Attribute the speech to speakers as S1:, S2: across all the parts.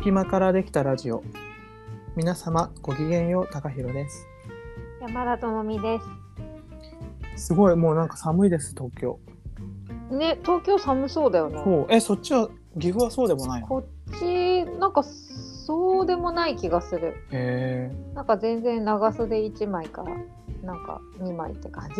S1: 隙間からできたラジオ。皆様ごきげんよう高弘です。
S2: 山田智美です。
S1: すごいもうなんか寒いです東京。
S2: ね東京寒そうだよね。
S1: そう。えそっちは岐阜はそうでもないの？
S2: こっちなんかそうでもない気がする。
S1: へえ。
S2: なんか全然長袖1枚かなんか2枚って感じ。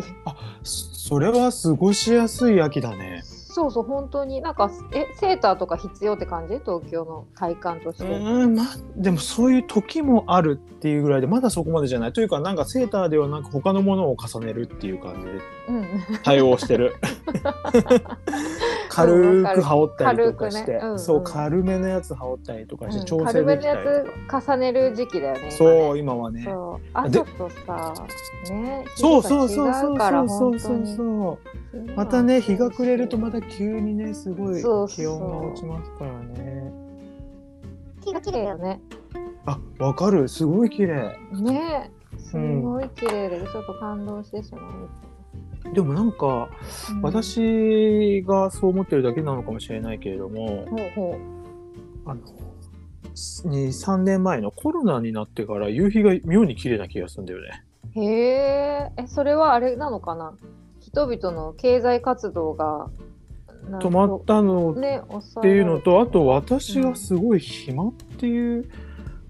S1: そそれは過ごしやすい秋だね
S2: そうそう本当に。なんかえセーターとか必要って感じ？東京の体感とし
S1: う
S2: て、
S1: ーんまでもそういう時もあるっていうぐらいでまだそこまでじゃない。というかなんかセーターではなく他のものを重ねるっていう感じで。
S2: うん、
S1: 対応してる。軽く羽織ったりとかして、
S2: ね。うんうん。
S1: そう軽めのやつ羽織ったりとかして調整
S2: 軽めの
S1: できたりとか、
S2: やつ重ねる時期だよね今
S1: そう
S2: ね
S1: 今はね。
S2: そう。あ
S1: で
S2: ちょっとさね
S1: そうそうそうそうそうそう
S2: 本当
S1: そう
S2: に
S1: またね日が暮れるとまた急にねすごい
S2: そうそう。
S1: 気温が落ちますからね。
S2: 日が綺麗よね。
S1: あわかる。すごい綺麗。
S2: ね。すごい綺麗で、ちょっと感動してしまう。
S1: でもなんか
S2: うん、
S1: 私がそう思ってるだけなのかもしれないけれども
S2: ほうほ
S1: あの23年前のコロナになってから夕日が妙に綺麗な気がするんだよね。
S2: う。へえ、え、それはあれなのかな？人々の経済活動が。
S1: 止まったのっていうのとあと私がすごい暇っていう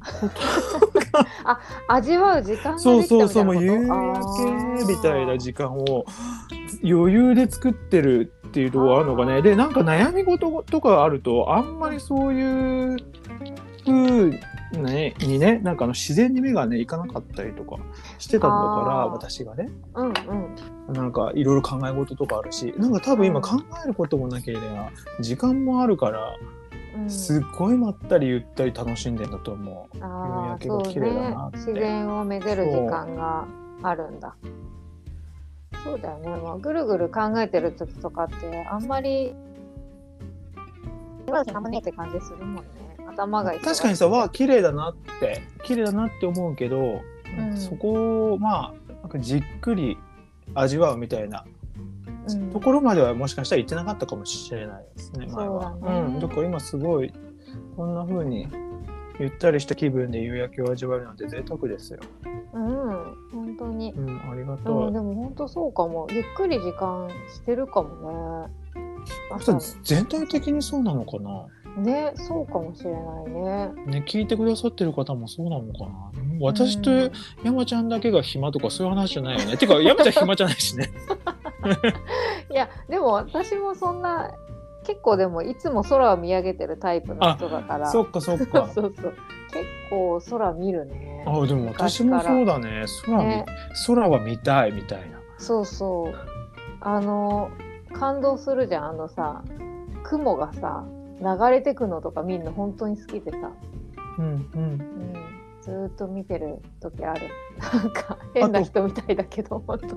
S2: 味わう時間
S1: そうそうそうもう夕焼けみたいな時間を余裕で作ってるっていうところがあるのかね。でなんか悩み事とかあるとあんまりそういう風ねにねなんかあの自然に目がねいかなかったりとかしてたんだから私がね。
S2: うんうん。
S1: なんかいろいろ考え事とかあるしなんか多分今考えることもなければ時間もあるから
S2: うん、
S1: すっごいまったりゆったり楽しんでんだと思う。
S2: ああ、
S1: 夕焼けが綺麗だなって
S2: ね。自然をめでる時間があるんだ。そうだよね。まあ、ぐるぐる考えてる時とかって、あんまり。あんまねって感じするもんね。頭が忙しい
S1: 確かにさわあ綺麗だなって綺麗だなって思うけど、
S2: うん
S1: そこをまあなんかじっくり味わうみたいな
S2: うん
S1: ところまではもしかしたら行ってなかったかもしれないですね前は
S2: そう
S1: ん、だから今すごいこんな風にゆったりした気分で夕焼けを味わえるなんて贅沢ですよ。
S2: うん、本当に。
S1: うん、ありが
S2: う
S1: とう。
S2: ん、でも本当そうかも。ゆっくり時間してるかもね。朝
S1: 全体的にそうなのかな？
S2: ね、そうかもしれないね。
S1: ね、聞いてくださってる方もそうなのかな私と
S2: うん
S1: 山ちゃんだけが暇とかそういう話じゃないよね。てか山ちゃん暇じゃないしね。
S2: いや、でも私もそんな。結構でもいつも空を見上げてるタイプの人だから。
S1: そっかそっか。
S2: そうそう。結構空見るね。
S1: あでも私もそうだね。空見、
S2: ね
S1: 空は見たいみたいな。
S2: そうそう。あの感動するじゃんあのさ雲がさ流れてくのとか見るの本当に好きでさ、
S1: うんうん。
S2: うん、ずーっと見てる時ある。なんか変な人みたいだけど本当に。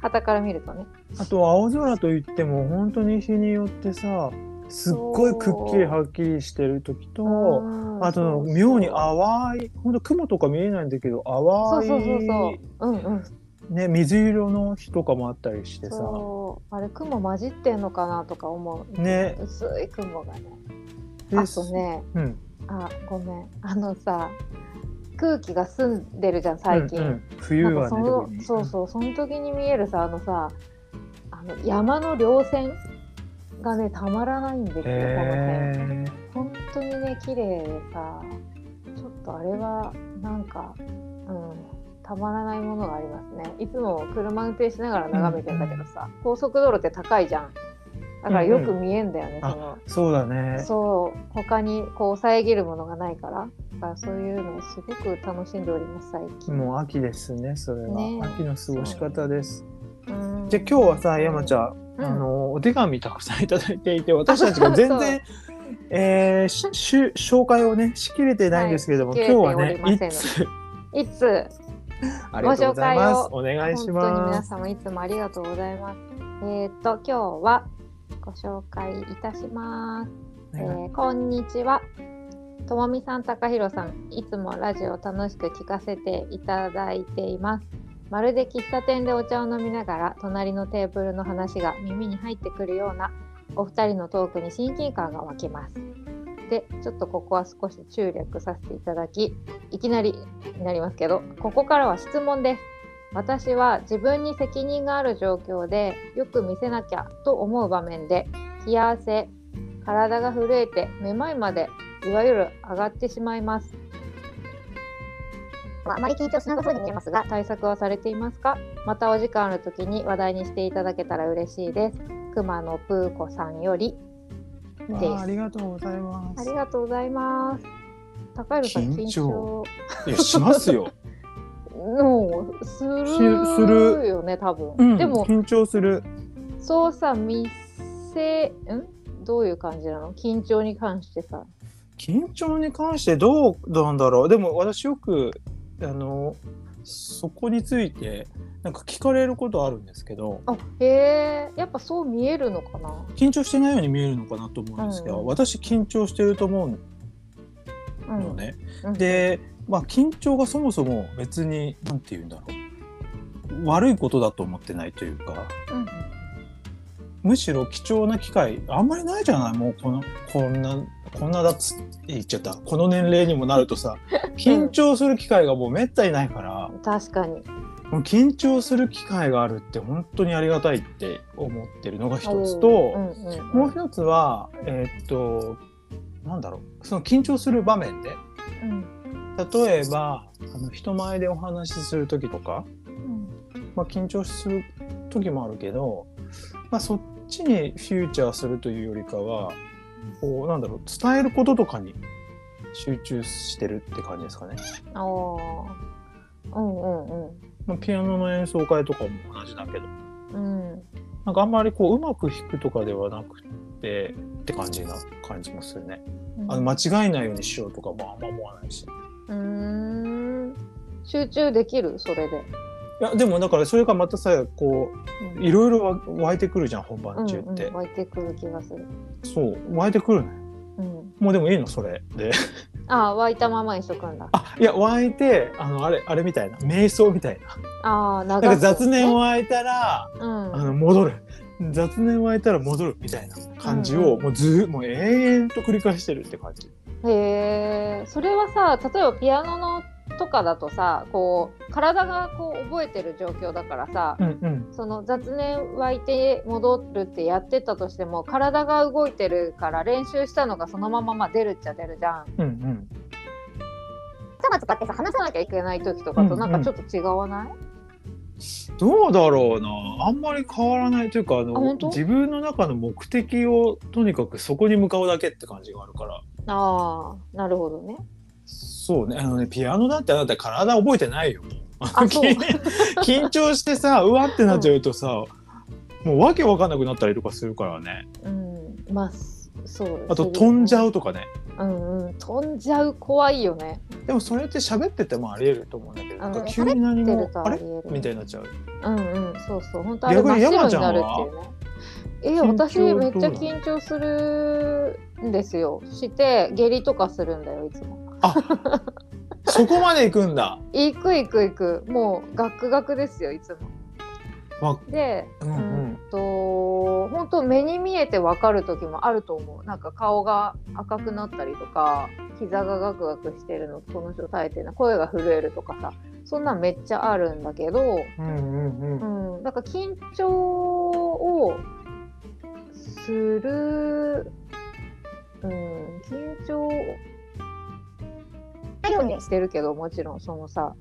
S2: 旗から見るとね。
S1: あと青空といっても本当に日によってさ、すっごいくっきりはっきりしてる時と、
S2: うん
S1: あと妙に淡い、本当雲とか見えないんだけど淡い
S2: そうそうそうそう。うんうん。
S1: ね水色の日とかもあったりしてさ。
S2: あれ雲混じってんのかなとか思う。
S1: ね
S2: 薄い雲がね。
S1: で
S2: あとね。
S1: うん。
S2: あごめんあのさ空気が澄んでるじゃん最近、
S1: うんうん冬はね
S2: そ。そうそうその時に見えるさあのさあの山の稜線がねたまらないんですよ、この辺
S1: へ
S2: 本当にね綺麗でさちょっとあれはなんかうんたまらないものがありますね。いつも車運転しながら眺めてんだけどさ、高速道路って高いじゃん。だからよく見えんだよね、
S1: うん
S2: その。
S1: ーそうだね。
S2: そう。他にこう遮るものがないからだからそういうのをすごく楽しんでおります最近。
S1: もう秋ですね、それは。
S2: ね
S1: 秋の過ごし方です。
S2: う。ん。
S1: じゃあ今日はさ、山ちゃん、
S2: うん。
S1: あのお手紙たくさんいただいていて、私たちが全然、えーしし紹介をねしきれてないんですけれども、
S2: はい
S1: 今日はねいつ？
S2: いつ？
S1: ありがとうございます。
S2: ご
S1: お願いし
S2: 本当に
S1: ます。
S2: 皆様いつもありがとうございます。えっ、と今日はご紹介いたします。えーこんにちは。ともみさん、たかひろさん、いつもラジオを楽しく聞かせていただいています。まるで喫茶店でお茶を飲みながら、隣のテーブルの話が耳に入ってくるようなお二人のトークに親近感が湧きます。でちょっとここは少し注略させていただきいきなりになりますけどここからは質問です。私は自分に責任がある状況でよく見せなきゃと思う場面で冷や汗体が震えてめまいまでいわゆる上がってしまいます。
S3: まあ、あまり緊張しなさそうに見えますが、
S2: 対策はされていますか？またお時間ある時に話題にしていただけたら嬉しいです。熊野プーコさんより
S1: あありがとうございま
S2: あ
S1: す
S2: りがとうございます。高弘さん緊
S1: 緊
S2: 張。
S1: 張いやしますよ。
S2: のする
S1: しする。
S2: よね多分、
S1: うん
S2: でも
S1: 緊張する。
S2: そうさ見せん？どういう感じなの？緊張に関してさ。
S1: 緊張に関してどうなんだろう。でも私よくあのそこについてなんか聞かれることあるんですけど
S2: あへえやっぱそう見えるのかな？
S1: 緊張してないように見えるのかなと思うんですけど、
S2: うん。
S1: 私緊張してると思う
S2: うん
S1: のね、
S2: うん。
S1: で、まあ、緊張がそもそも別に何て言うんだろう。悪いことだと思ってないというか
S2: うん。
S1: むしろ貴重な機会あんまりないじゃない？もうこのこんなこんなだっつって言っちゃった。この年齢にもなるとさ 緊張する機会がもうめったにないから、
S2: 確かに。
S1: もう緊張する機会があるって本当にありがたいって思ってるのが一つと、
S2: うんうん。
S1: もう一つはえーっとなんだろう。その緊張する場面で
S2: うん。
S1: 例えばあの人前でお話しする時とか、
S2: うん。
S1: まあ、緊張する時もあるけど、まあ、そっちにフューチャーするというよりかはこうなんだろう伝えることとかに集中してるって感じですかね。
S2: ああうんうん
S1: まあ、ピアノの演奏会とかも同じだけど。
S2: うん。うん
S1: なんかあんまりこううまく弾くとかではなくてって感じな感じもするね。あの間違えないようにしようとかもあんま思わないし。
S2: うーん。集中できる？それで
S1: いやでもだからそれがまたさこういろいろわ湧いてくるじゃん本番中って、
S2: うんうん、湧いてくる気がする、
S1: そう湧いてくるね。
S2: うん、
S1: もうでもいいのそれで。
S2: ああ湧いたままにしとくんだ。
S1: あいや湧いてあのあれあれみたいな。瞑想みたいな。
S2: ああ
S1: なんか雑念湧いたら、
S2: うん。
S1: あの戻る。雑念湧いたら戻るみたいな感じを、
S2: うんうん。
S1: もうずもう永遠と繰り返してるって感じ。
S2: へえ。それはさ例えばピアノのとかだとさこう体がこう覚えてる状況だからさ、
S1: うんうん。
S2: その雑念湧いて戻るってやってたとしても体が動いてるから練習したのがそのまままあ出るっちゃ出るじゃん。
S1: うんうん。
S3: 頭使ってさ、話さなきゃい
S2: いけない時とかと
S1: うんうん。
S2: なんかちょっと違わない、
S1: どうだろうな。あんまり変わらないというかあの自分の中の目的をとにかくそこに向かうだけって感じがあるから。
S2: ああなるほどね。
S1: そうね。あのねピアノだってあなた体覚えてないよ。緊張してさうわってなっちゃうとさ、もうわけわかんなくなったりとかするからね。
S2: うん。まあそう。
S1: あと飛んじゃ
S2: う。
S1: うとかね。
S2: うんうん。飛んじゃう怖いよね。
S1: でもそれって喋っててもありえると思うんだけど、
S2: うん
S1: なんか急に何もあれ？みたいになっちゃう。
S2: うんうん。そうそう。本当あれ真っ白になるっていうね。え私めっちゃ緊張するんですよ。して下痢とかするんだよいつも。
S1: そこまで行くんだ。
S2: 行く行く行く。もうガクガクですよいつも。
S1: わ
S2: で、
S1: うんうん。
S2: と本当目に見えて分かる時もあると思う。なんか顔が赤くなったりとか膝がガクガクしてるのこの人耐えてるな声が震えるとかさそんなんめっちゃあるんだけど、
S1: うんうんうん
S2: か緊張をする、うん、緊張
S3: ように
S2: してるけどもちろんそのさ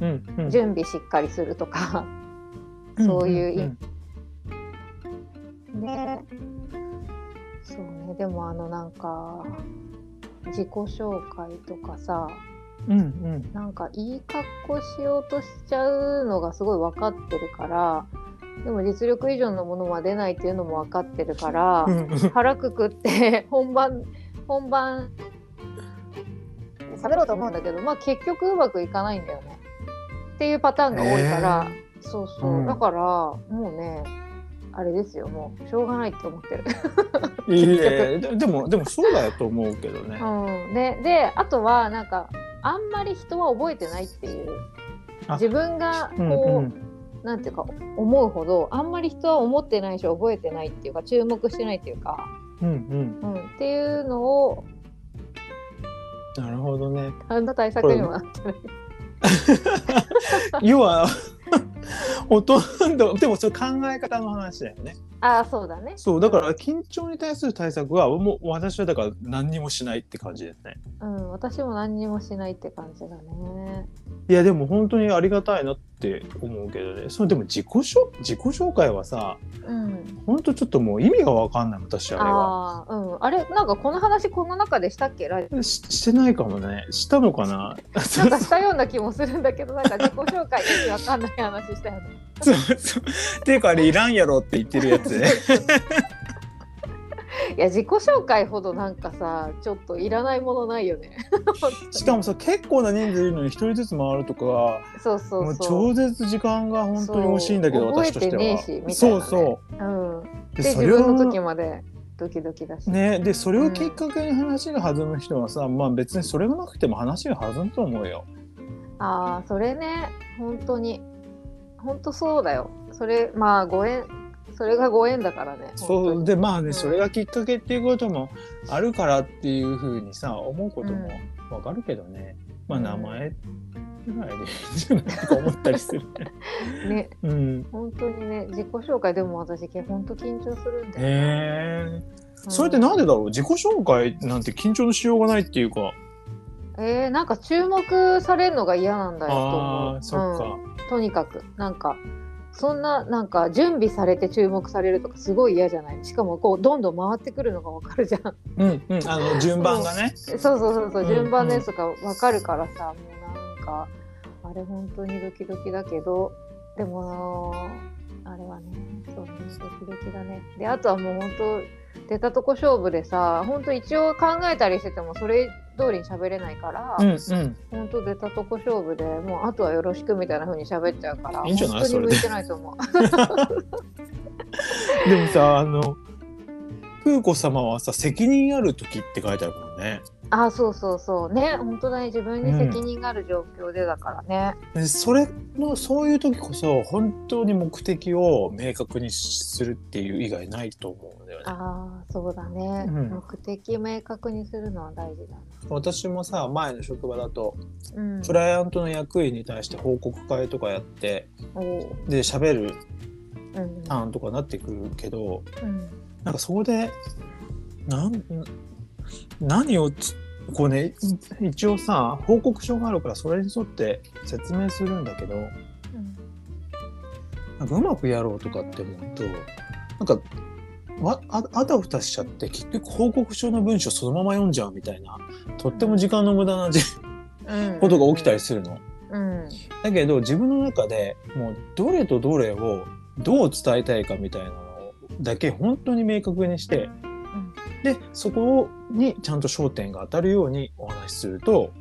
S1: うんうん。
S2: 準備しっかりするとかそういう意
S1: ん
S3: ね。
S2: そうね。でもあのなんか自己紹介とかさ
S1: うんうん。
S2: なんかいい格好しようとしちゃうのがすごい分かってるからでも実力以上のものは出ないっていうのも分かってるから、
S1: うんうん。
S2: 腹くくって本番本番喋ろうと思うんだけどまあ結局うまくいかないんだよね。っていうパターンが多いから、そうそう、
S1: うん。
S2: だからもうねあれですよもうしょうがないって思ってる。
S1: いいえででもでもそうだよと思うけどね。
S2: うん、でであとはなんかあんまり人は覚えてないっていう。
S1: あ
S2: 自分がこう、
S1: うん。うん
S2: なんていうか思うほどあんまり人は思ってないし覚えてないっていうか注目してないっていうか、
S1: うんうん。
S2: うん、っていうのを
S1: なるほどね。
S2: 何の対策にもなってない。
S1: 要はほとんどでもそれ考え方の話だよね。
S2: ああ、そうだね。
S1: そうだから緊張に対する対策はもう私はだから何にもしないって感じですね。
S2: うん、私も何にもしないって感じだね。
S1: いやでも本当にありがたいなって思うけどね。それでも自己紹自己紹介はさ
S2: うん。
S1: 本当ちょっともう意味がわかんない私あれは。
S2: ああ、うん。あれ、なんかこの話この中でしたっけ？
S1: ししてないかもね。したのかな？
S2: オなんかしたような気もするんだけど、なんか自己紹介意味わかんない話したよね。
S1: そうそう。っていうかあれいらんやろって言ってるやつね。
S2: いや自己紹介ほどなんかさちょっといらないものないよね。
S1: しかもさ結構な人数いるのに一人ずつ回るとか
S2: そうそう。
S1: 超絶時間が本当に欲しいんだけど私としては。
S2: 覚えてねえしみたいなね
S1: そうそう。
S2: うん、
S1: で
S2: で
S1: それを
S2: 自分の時までドキドキだし。
S1: ねでそれをきっかけに話が弾む人はさ、まあ別にそれがなくても話が弾むと思うよ。
S2: ああそれね本当に本当そうだよ。それまあご縁それがご縁だからね。
S1: そうでまあね、
S2: うん
S1: それがきっかけっていうこともあるからっていうふうにさ思うこともわかるけどね、まあ
S2: うん
S1: 名前ぐらいでいいんじゃないとか思ったりする ね。
S2: ね
S1: うん、
S2: 本当にね自己紹介でも私本当緊張するんだよ、ね。
S1: へえ。それってなんでだろう？自己紹介なんて緊張のしようがないっていうか
S2: えー、なんか注目されるのが嫌なんだよと思う。
S1: か、
S2: うん。とにかく。なんかそんななんか準備されて注目されるとかすごい嫌じゃない？しかもこうどんどん回ってくるのがわかるじゃん。
S1: うんうん。あの順番がね。
S2: そうそうそうそう
S1: うん
S2: 順番のやつとかわかるからさ、もうなんかあれ本当にドキドキだけどでもあれはねそうねドキドキだね。であとはもう本当出たとこ勝負でさ本当一応考えたりしててもそれ通りに喋れないから、
S1: うんうん。
S2: 本当出たとこ勝負でもうあとはよろしくみたいな風に喋っちゃうから
S1: いいんじゃない？
S2: 本当に向いてないと思う。
S1: でもさあの風子様はさ責任ある時って書いてあるもんね。
S2: あそうそうそうね本当だね自分に責任がある状況でだからね。
S1: でそれのそういう時こそ本当に目的を明確にするっていう以外ないと思うんだよね。
S2: ああそうだね、
S1: うん。
S2: 目的明確にするのは大事だな。
S1: 私もさ前の職場だと
S2: うん、
S1: クライアントの役員に対して報告会とかやって
S2: おう。
S1: で喋る
S2: うん。
S1: ターンとかなってくるけど
S2: うん。
S1: なんかそこでなん何をつこうねい一応さ報告書があるからそれに沿って説明するんだけど
S2: うん。
S1: なんかうまくやろうとかって思うとなんかわああたふたしちゃって結局報告書の文章そのまま読んじゃうみたいなとっても時間の無駄なじ
S2: うん。
S1: ことが起きたりするの。
S2: うん。
S1: だけど自分の中でもうどれとどれをどう伝えたいかみたいなのだけ本当に明確にして
S2: うん。
S1: でそこにちゃんと焦点が当たるようにお話しすると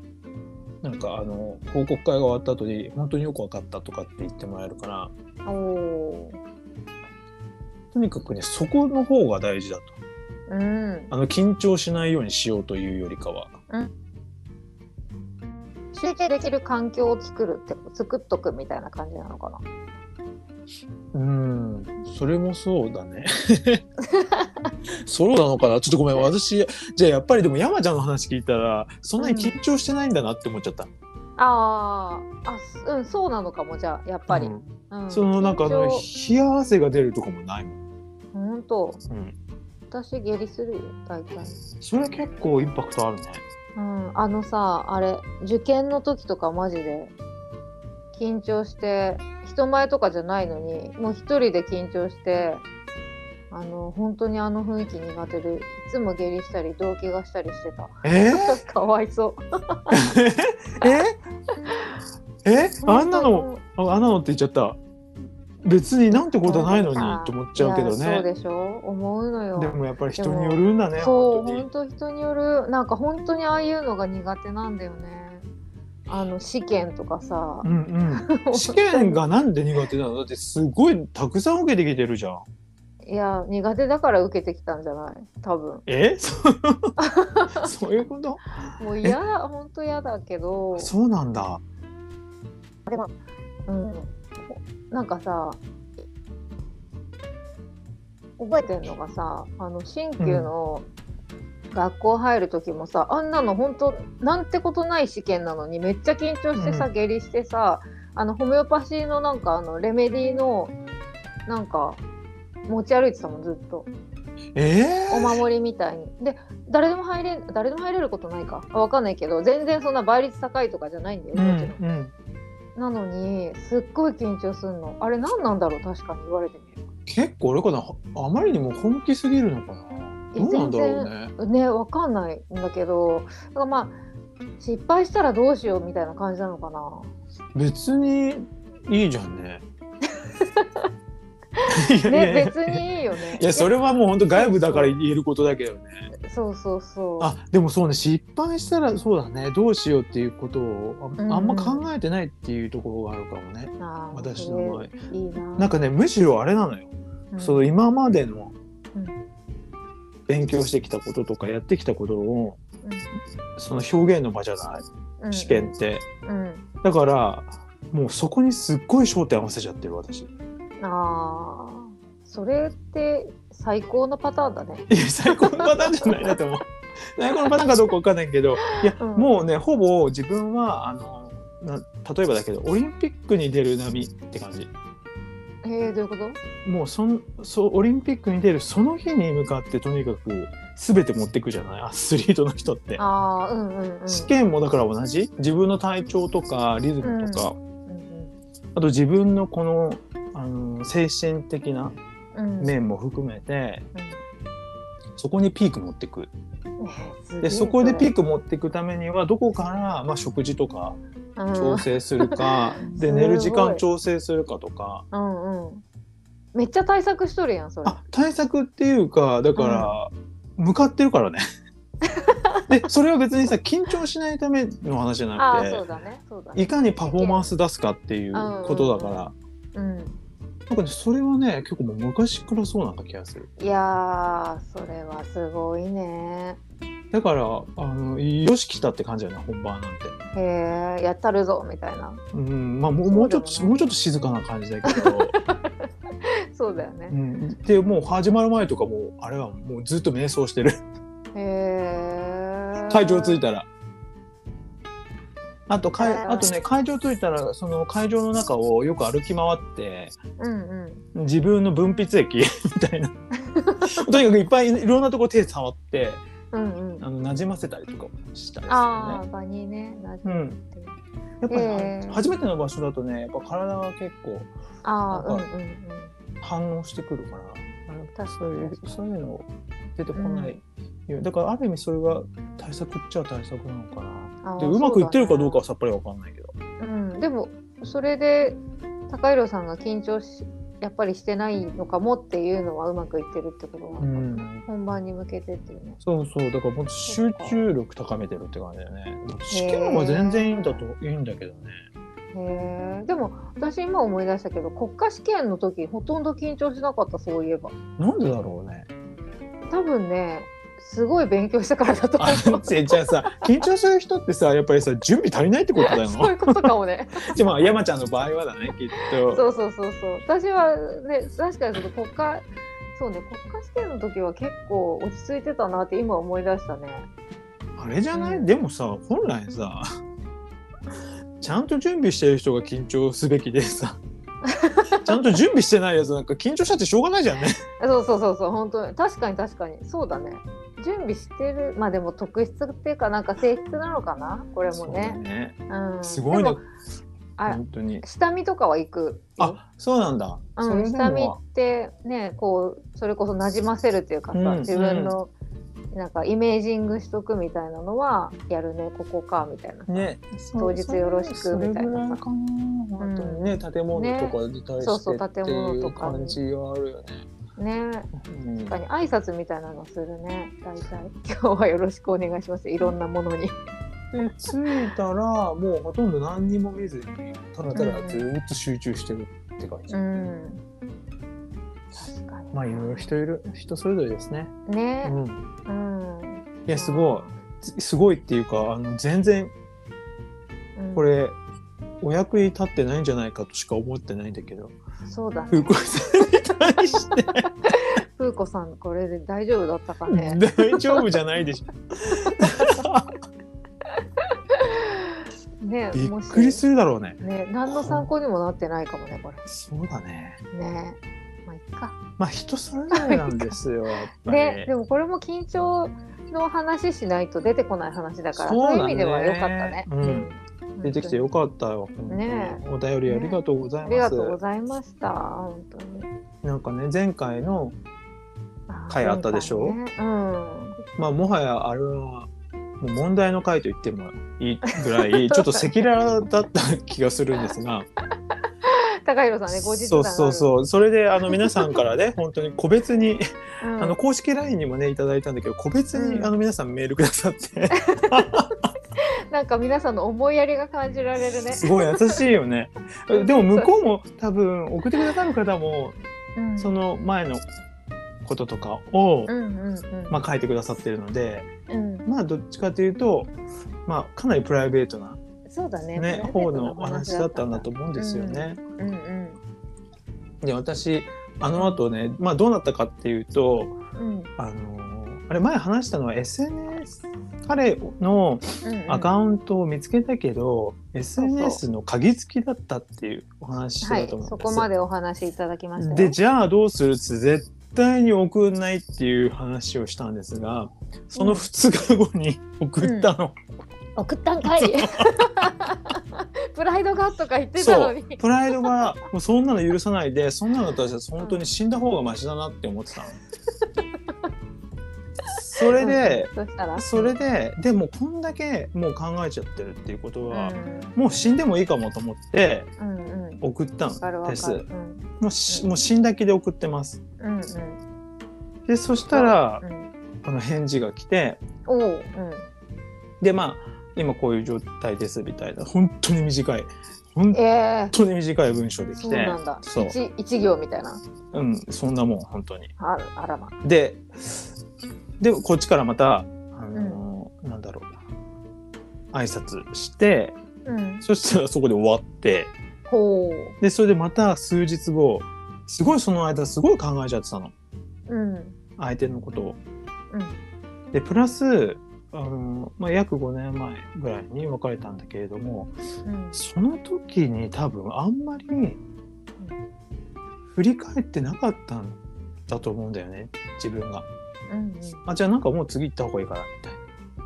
S1: なんかあの報告会が終わった後に本当によく分かったとかって言ってもらえるから
S2: おお
S1: とにかくねそこの方が大事だと。
S2: うん。
S1: あの緊張しないようにしようというよりかは。
S2: 集中できる環境を作るって作っとくみたいな感じなのかな。
S1: うん。それもそうだね。そうなのかな？ちょっとごめん。私じゃあやっぱりでも山ちゃんの話聞いたらそんなに緊張してないんだなって思っちゃった、
S2: あー。あすうんそうなのかもじゃあやっぱり。
S1: うん。
S2: うん。
S1: そのなんかあの
S2: 緊
S1: 冷や汗が出るとかもないもん、
S2: 張ほんと
S1: うん、
S2: 私下痢するよ大体。
S1: それ結構インパクトあるね。
S2: うん、あのさあれ受験の時とかマジで。緊張して人前とかじゃないのにもう一人で緊張してあの本当にあの雰囲気苦手でいつも下痢したり動悸がしたりしてた。
S1: え
S2: かわいそう。
S1: え？え？あんなのああんなのって言っちゃった別になんてことないのにと思っちゃうけど
S2: いやそう
S1: ね
S2: でしょ？思うのよ。
S1: でもやっぱり人によるんだね
S2: そう
S1: 本当
S2: 人によるなんか本当にああいうのが苦手なんだよね。あの試験とかさ。
S1: う、んうん。試験がなんで苦手なの？だってすごいたくさん受けてきてるじゃん。
S2: いや苦手だから受けてきたんじゃない？多分。
S1: え？そういうこと？
S2: もう嫌だ本当嫌だけど。
S1: そうなんだ。
S2: うん、なんかさ覚えてるのがさあの新旧の学校入る時もさあんなの本当なんてことない試験なのにめっちゃ緊張してさ、
S1: うん。
S2: 下痢してさあのホメオパシーのなんかあのレメディのなんか持ち歩いてたもんずっと。
S1: え
S2: お守りみたいに。で誰でも入れ誰でも入れることないか。あわかんないけど全然そんな倍率高いとかじゃないんだよ
S1: う
S2: もちろん。
S1: んうん
S2: なのにすっごい緊張すんの。あれ何なんだろう？確かに言われてみる
S1: 結構あれかなあまりにも本気すぎるのかな。
S2: え
S1: どうなんだろうね。
S2: ねわかんないんだけど。だからまあ失敗したらどうしようみたいな感じなのかな。
S1: 別にいいじゃんね
S2: ね別にいいよね。
S1: いやそれはもう本当外部だから言えることだけどね。
S2: そうそうそう。
S1: あでもそうね失敗したらそうだね。どうしようっていうことをあ,、
S2: うん。
S1: ま考えてないっていうところがあるかもね。私の場合。
S2: いいな。
S1: なんかねむしろあれなのよ、
S2: うん。
S1: その今までの
S2: うん。
S1: 勉強してきたこととかやってきたことをその表現の場じゃない。
S2: うん。
S1: 試験って、
S2: うん。
S1: だからもうそこにすっごい焦点合わせちゃってる私。い
S2: ああそれって最高のパターンだね。
S1: や最高のパターンじゃないなと思う。最高のパターンかどうかわかんないけどいや、
S2: うん。
S1: もうねほぼ自分はあのな例えばだけどオリンピックに出る波って感じ。
S2: えー、どういうこと？
S1: もうそんそうオリンピックに出るその日に向かってとにかく全て持っていくじゃない？アスリートの人って。
S2: ああうんうんうん。
S1: 試験もだから同じ？自分の体調とかリズムとか、
S2: うん。
S1: あと自分のこのあの精神的な
S2: うん。うん
S1: 面も含めて
S2: うん。
S1: そこにピーク持ってい。くでそこでピー
S2: ク
S1: ク持っていくためにはどこから、まあ、食事とか
S2: うん。
S1: 調整するか、で寝る時間調整するかとか。
S2: うんうん。めっちゃ対策しとるやんそれ。
S1: あ対策っていうかだから、向かってるからね。でそれは別にさ緊張しないための話じゃ
S2: あ
S1: なくて
S2: ね。そうだね。
S1: いかにパフォーマンス出すかっていうことだから、
S2: うん
S1: なんかねそれはね結構もう昔からそうなんだ気がする。
S2: いやーそれはすごいね。
S1: だからあのよし来たって感じだよね本番なんて。
S2: へえやったるぞみたいな。
S1: うんまあもうもうちょっともうちょっと静かな感じだけど、
S2: そうだよね。
S1: うん、でもう始まる前とかもうあれはもうずっと瞑想してる。
S2: へえ
S1: 会場着いたら。あとかいあとね会場着いたらその会場の中をよく歩き回って
S2: うんうん。
S1: 自分の分泌液 みたいな。とにかくいっぱいいろんなとこ手触って
S2: うんうん。
S1: あの馴染ませたりとかもしたりするね。
S2: 場にねなじ
S1: うん。ん、
S2: で
S1: やっぱり、
S2: へー
S1: 初めての場所だとねやっぱ体が結構
S2: ああうんうんうん。
S1: 反応してくるからそういう
S2: に
S1: そういうの出てこない、だからある意味それが対策っちゃ対策なのかな。でうまくいってるかどうか
S2: そ
S1: はさっぱりわかんないけど。
S2: だねうんでもそれで高弘さんが緊張しやっぱりしてないのかもっていうのはうまくいってるってことは、
S1: うん。
S2: 本番に向けてっていうね
S1: そうそう。だからもっと集中力高めてるって感じだよね。試験は全然いいんだといいんだけどね。
S2: へえでも私今思い出したけど国家試験の時ほとんど緊張しなかったそういえば。
S1: なんでだろうね。
S2: 多分ねすごい勉強したからだと思
S1: あ
S2: う
S1: じゃあさ緊張する人ってさやっぱりさ準備足りないってことだよ
S2: そういうことかもね。
S1: じゃあまあ山ちゃんの場合はだねきっと。
S2: そうそうそうそう。私はね確かにその国家そうね国家試験の時は結構落ち着いてたなって今思い出したね。
S1: あれじゃない、
S2: うん。
S1: でもさ本来さちゃんと準備してる人が緊張すべきでさちゃんと準備してないやつなんか緊張したってしょうがないじゃんね。
S2: そうそうそうそう本当に。確かに確かに。そうだね準備してる。まあでも特質っていうかなんか性質なのかな？これもね。
S1: ね。
S2: うん。
S1: すごいね。本当に。
S2: 下見とかは行く？よ
S1: あ、そうなんだ。そ
S2: うん、下見っ
S1: も。
S2: てねこうそれこそなじませるっていうかさ、
S1: うん
S2: 自分のなんかイメージングしとくみたいなのはやるね。ここかみたいなさ、
S1: ね、
S2: 当日よろしくみたいなさ。
S1: 本当にね、建物とかに対
S2: そうそう
S1: してって
S2: 建物とかに。
S1: 感じがあるよね。
S2: ね
S1: うん。
S2: 確かに挨拶みたいなのするね。大体。今日はよろしくお願いします。いろんなものに。
S1: で着いたらもうほとんど何にも見ずにただただずーっと集中してるって感じ。
S2: うん。確か
S1: まあいろいろ人いる人それぞれですね。
S2: にね。
S1: うん。
S2: うん、
S1: いやすごい。すすごいっていうかあの全然
S2: うん。
S1: これお役に立ってないんじゃないかとしか思ってないんだけど。
S2: そうだね
S1: 対して
S2: 風子さんこれで大丈夫だったかね？
S1: 大丈夫じゃないでしょ。
S2: ね
S1: びっくりするだろうね。
S2: ね何の参考にもなってないかもねこ
S1: そうだね。
S2: れ。ねまあいっか。
S1: まあ人それぞれなんですよ。
S2: ねでもこれも緊張の話しないと出てこない話だから
S1: そうだね
S2: そういう意味では良かったね。
S1: うん出てきてよかったよ。
S2: ね
S1: お便りありがとうございます。
S2: ありがとうございました。本当に。
S1: なんかね前回の回あったでしょ？
S2: 前回ね
S1: まあもはやあれはもう問題の回と言ってもいいぐらい ちょっと赤裸々だった気がするんですが。
S2: うん。高弘さんね後日
S1: そうそうそうそれであの皆さんからね 本当に個別に、
S2: うん
S1: あの公式 LINE にもねいただいたんだけど個別に、
S2: うん
S1: あの皆さんメールくださって
S2: なんか皆さんの思いやりが感じられるね。
S1: すごい優しいよね でも向こうも多分送ってくださる方も
S2: うん
S1: その前のこととかを、
S2: うんうんうん。
S1: まあ、書いてくださってるので
S2: うん
S1: まあどっちかというと、まあ、かなりプライベートな、
S2: そうだね。
S1: ね、方のお話だったんだと思うんですよね。
S2: うんうん
S1: で私あの後ね、まあ、どうなったかっていうと
S2: うん
S1: あのあれ前話したのは SNS 彼の
S2: うん。
S1: アカウントを見つけたけど、SNS の鍵付きだったっていうお話
S2: はい
S1: だと思うんです、
S2: そこまでお話しいただきましたよ。
S1: でじゃあどうするって絶対に送んないっていう話をしたんですがその2日後に送ったの、
S2: 送ったんかい。プライドがとか言ってたのに。
S1: プライドがもうそんなの許さないでそんなの私は本当に死んだ方がマシだなって思ってたの。それで、
S2: うんそしたら。
S1: それででもこんだけもう考えちゃってるっていうことは、
S2: う
S1: もう死んでもいいかもと思って。送った
S2: わかる
S1: のです。もうしもう死んだ気で送ってます。
S2: うんうん。
S1: でそしたら
S2: うん
S1: あの返事が来て。でまあ今こういう状態ですみたいな本当に短い本
S2: ええ
S1: 当に短い文章で来て
S2: そうなんだ。
S1: そう
S2: 一一行みたいな。
S1: うんそんなもん本当に。
S2: ああらま。
S1: ででこっちからまたあのーなんだろう挨拶して
S2: うん。
S1: そしたらそこで終わって
S2: ほう。
S1: でそれでまた数日後すごいその間すごい考えちゃってたの
S2: うん。
S1: 相手のことを。
S2: うん。
S1: でプラスあの、まあ、約5年前ぐらいに別れたんだけれども
S2: うん。
S1: その時に多分あんまり振り返ってなかったんだと思うんだよね自分が。
S2: うん。
S1: あじゃあなんかもう次行った方がいいかなみ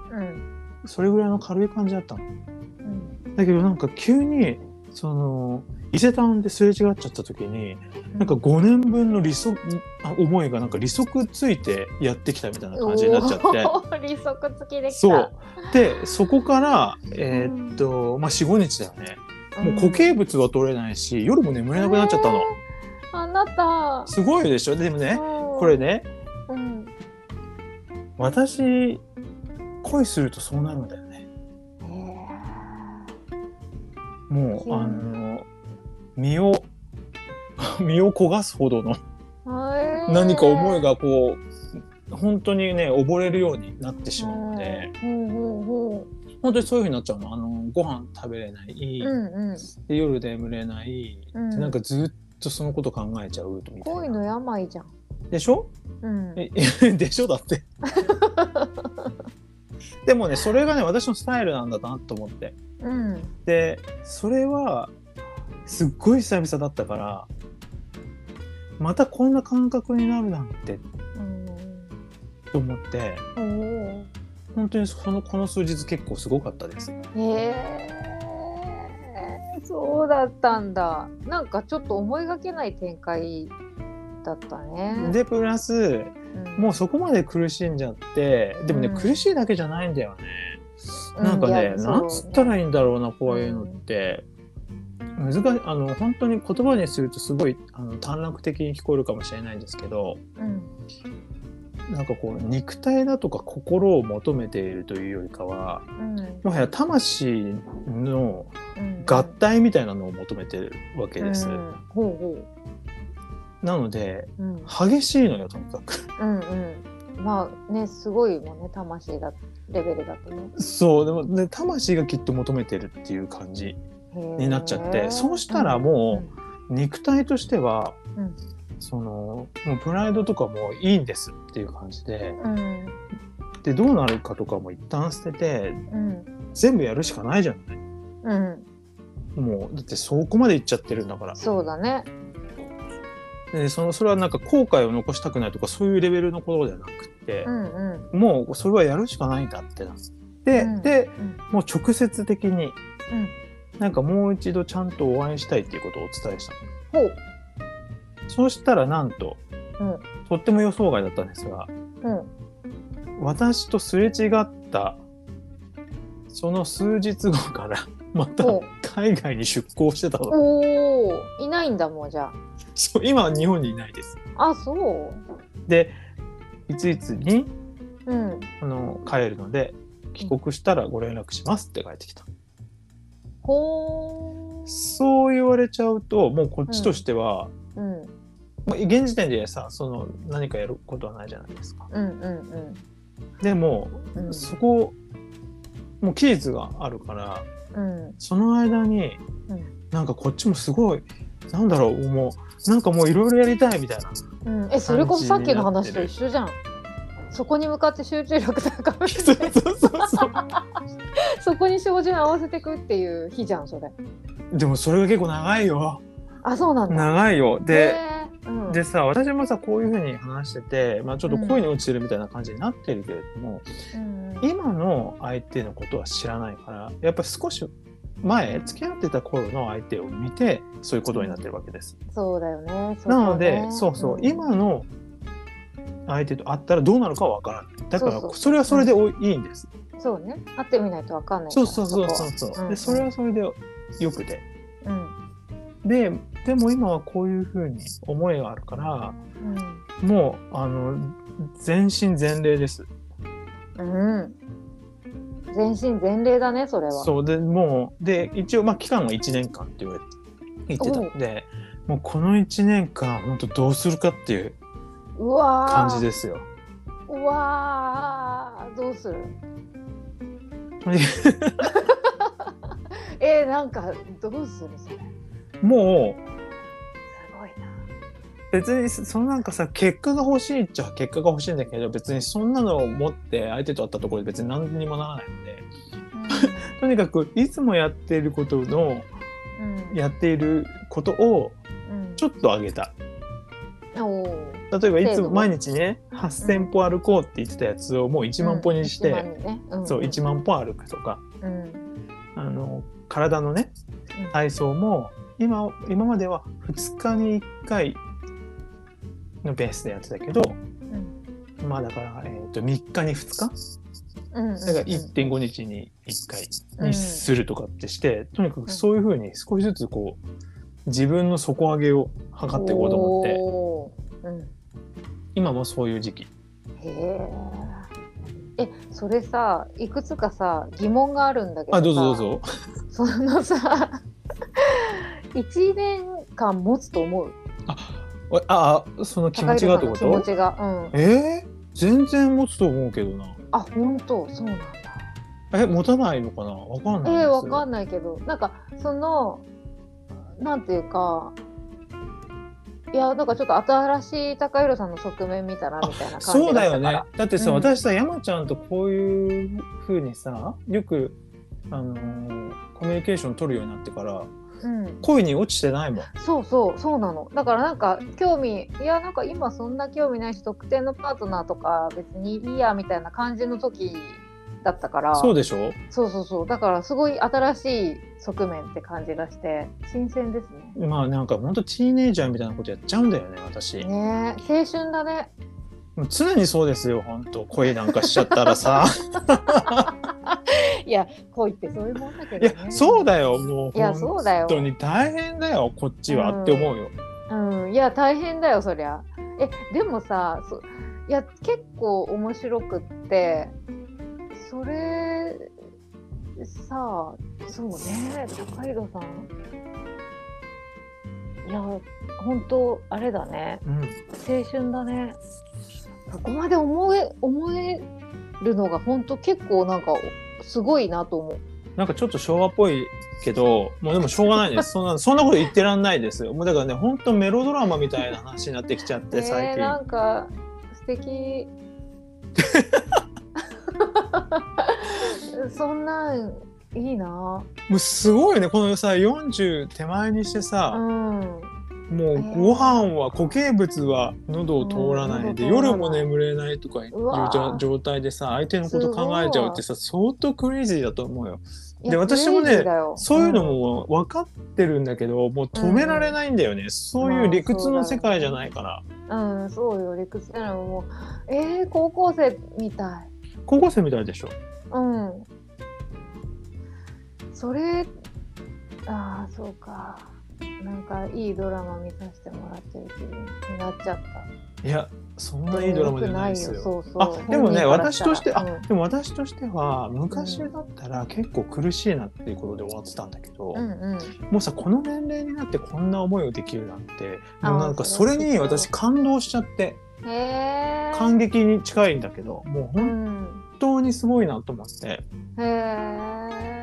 S1: たいな。
S2: うん。
S1: それぐらいの軽い感じだったの。
S2: うん。
S1: だけどなんか急にその伊勢丹ですれ違っちゃった時になんか5年分の利息あ思いがなんか利息ついてやってきたみたいな感じになっちゃって。
S2: 利息付きできた。
S1: そう。でそこからえーっとまあ45日だよね。もう固形物は取れないし夜も眠れなくなっちゃったの。
S2: あなた。
S1: すごいでしょ？でもね
S2: こ
S1: これ。ね
S2: うん。
S1: 私恋するとそうなるんだよね。もうあの身を 身を焦がすほどの何か思い
S2: が。
S1: がこう本当にね溺れるようになってしまうので本当にそういうふうになっちゃうのあのご飯食べれない、
S2: うんうん。
S1: で夜眠れない、
S2: うん
S1: でなんかずっとそのこと考えちゃうみたいな。
S2: 恋の病じゃん。
S1: でしょ？
S2: うん。
S1: え でしょ？だって。でもねそれがね私のスタイルなんだなと思って。
S2: うん。
S1: でそれはすっごい久々だったからまたこんな感覚になるなんてと思って本当にそのこの数日結構すごかったです。
S2: お。へえ。そうだったんだ。なんかちょっと思いがけない展開だったね。
S1: でプラス
S2: うん、
S1: もうそこまで苦しんじゃってでもね、
S2: うん
S1: 苦しいだけじゃないんだよね。
S2: う
S1: なんかね、
S2: いや
S1: なんつったらいいんだろうなこういうのっ
S2: うん
S1: て。難しいあの本当に言葉にするとすごいあの短絡的に聞こえるかもしれないんですけど
S2: うん。
S1: なんかこう肉体だとか心を求めているというよりかは
S2: うん。
S1: もはや魂の
S2: うん。
S1: 合体みたいなのを求めてるわけです。
S2: うん、ほうほ
S1: なので
S2: う。うん。
S1: 激しいのよとにかく。
S2: うんうん。まあね、すごいもんね、魂だ、レベルだとね。
S1: そうでもで魂がきっと求めてるっていう感じになっちゃってそうしたらも肉体としては
S2: うん
S1: そのもうプライドとかもいいんですっていう感じで
S2: うん
S1: でどうなるかとかも一旦捨てて
S2: うん
S1: 全部やるしかないじゃない
S2: うん
S1: もうだってそこまでいっちゃってるんだから
S2: そうだね
S1: でそのそれはなんか後悔を残したくないとかそういうレベルのことじゃなくて
S2: う、んうん。
S1: もうそれはやるしかないんだってなって、
S2: うん
S1: で
S2: うん。
S1: もう直接的に
S2: うん。
S1: なんかもう一度ちゃんとお会いしたいっていうことをお伝えした
S2: ほう。
S1: そうしたらなんと、
S2: うん。
S1: とっても予想外だったんですが
S2: うん。
S1: 私とすれ違ったその数日後から また海外に出向してたの。
S2: おおいないんだもんじゃ
S1: そう今は日本にいないです。
S2: ああそう。
S1: でいついつに
S2: うん。
S1: あの帰るので帰国したらご連絡しますって帰ってきた、
S2: ほー。
S1: そう言われちゃうともうこっちとしては、
S2: うん。
S1: まあ現時点でさその何かやることはないじゃないですか。
S2: うんうん
S1: でも、
S2: うんうん。
S1: そこもう期日があるから
S2: うん。
S1: その間に、
S2: うん。
S1: なんかこっちもすごいなんだろうもうなんかもういろいろやりたいみたいな
S2: うん、えそれこそさっきの話と一緒じゃん。そこに向かって集中力高めて。
S1: そ
S2: こに照準合わせていくっていう日じゃんそれ。
S1: でもそれが結構長いよ。
S2: あそうなんだ。
S1: 長いよ。で、
S2: へーうん、
S1: でさ私もさこういうふうに話してて、まあ、ちょっと恋に落ちてるみたいな感じになってるけれども、
S2: うん
S1: 今の相手のことは知らないからやっぱり少し前付き合ってた頃の相手を見てそういうことになってるわけです。
S2: そうだよね。ね。
S1: なのでそうそう、
S2: ん。
S1: 今の相手と会ったらどうなるかは分からない。だから
S2: そ
S1: れはそれでおいいいんです。
S2: そうね。会ってみないとわかんない
S1: そうそうそうそうそう、
S2: こは。
S1: でそれはそれでよくて。
S2: うん。
S1: ででも今はこういうふうに思いがあるからもうあの全身全霊です。
S2: うん、うん、全身全霊だねそれは。
S1: そうでもうで一応まあ期間は1年間って言われ言ってたんでもうこの1年間本当どうするかっていう感じですよ。
S2: うわー。どうする？えー、なんかどうするそれ？す
S1: もう
S2: ごいな
S1: 別にそのなんかさ結果が欲しいっちゃ結果が欲しいんだけど別にそんなのを持って相手と会ったところで別に何にもならないので。とにかくいつもやっていることの
S2: うん。
S1: やっていることを
S2: うん。
S1: ちょっと上げた。
S2: うん、
S1: 例えばいつも毎日ね8,000歩歩こうって言ってたやつをもう1万歩にして、
S2: うん。1万にねうん、
S1: そう1万歩歩くとか。
S2: うん。
S1: あの体のね
S2: うん。
S1: 体操も今今までは2日に1回のペースでやってたけど
S2: うん
S1: まあだから、えー、と3日に2日？
S2: うん。
S1: だから1.5日に1回にするとかってして、とにかくそういうふうに少しずつこう自分の底上げを図っていこうと思って。
S2: うん。
S1: 今もそういう時期。
S2: へえ。え、それさ、いくつかさ、疑問があるんだけどさ。
S1: あどうぞどう。ぞ。
S2: そのさ、一年間持つと思う。
S1: おああその気持ちがってこ
S2: 高井さんの気持
S1: と
S2: ちが。うん。
S1: えー、全然持つと思うけどな
S2: あ、本当、そうなんだ。
S1: え持たないのかな？わかんない
S2: えー、わ
S1: ん
S2: かんないけど、なんか、その。なんていうか。いや、なんかちょっと新しい高弘さんの側面見たらみたいな感じ
S1: そうだよね。だってさ、
S2: うん
S1: 私さ山ちゃんとこういうふうにさよくあのーコミュニケーション取るようになってから
S2: うん。
S1: 恋に落ちてないもん
S2: そうそうそうなのだからなんか興味いやなんか今そんな興味ないし特定のパートナーとか別にいいやみたいな感じの時だったから
S1: そうでしょ？
S2: そうそうそうだからすごい新しい側面って感じがして新鮮ですね。
S1: まあなんかほんとティーネイジャーみたいなことやっちゃうんだよね私、
S2: ねえ青春だね。
S1: 常にそうですよ本当。恋なんかしちゃったらさ。
S2: いや恋ってそういうもんだけ
S1: い
S2: どね。
S1: やそうだよもう
S2: いやそうだよ。
S1: 本当に大変だよこっちは、
S2: うん
S1: って思うよ。
S2: うん、いや大変だよそりゃ。えでもさそいや結構面白くってそれさそうね高弘さん。いや本当あれだね。
S1: うん。
S2: 青春だねそこまで思え思えるのが本当結構なんかすごいなと思う。
S1: なんかちょっと昭和っぽいけど、もうでもしょうがないです。そんな、そんなこと言ってらんないですよ。もうだからね、本当メロドラマみたいな話になってきちゃって、最
S2: えー、
S1: 近。
S2: なんか素敵 そんなんいいな
S1: もうすごいね、このさ、40手前にしてさ、
S2: うん
S1: もうご飯は固形物は喉を通らないで、夜も眠れないとかいう状状態でさ相手のこと考えちゃうってさ相当クレイジーだと思うよ。で私もねそういうのも分かってるんだけど、もう止められないんだよね、そういう理屈の世界じゃないから。
S2: うん、そうよ理屈。なのもうえー、高校生みたい。
S1: 高校生みたいでしょ。
S2: うん。それああそうかなんかいいドラマ見させてもらってる気分になっちゃった。
S1: いやそんないいドラマじゃないですよ。
S2: よ。そうそう。
S1: あでもね私として、あ
S2: うん
S1: でも私としては昔だったら結構苦しいなっていうことで終わってたんだけど、
S2: うんうん。
S1: もうさこの年齢になってこんな思いをできるなんてもうなんかそれに私感動しちゃって感激に近いんだけどもう
S2: う
S1: 本
S2: ん。
S1: 当にすごいなと思って。
S2: へえ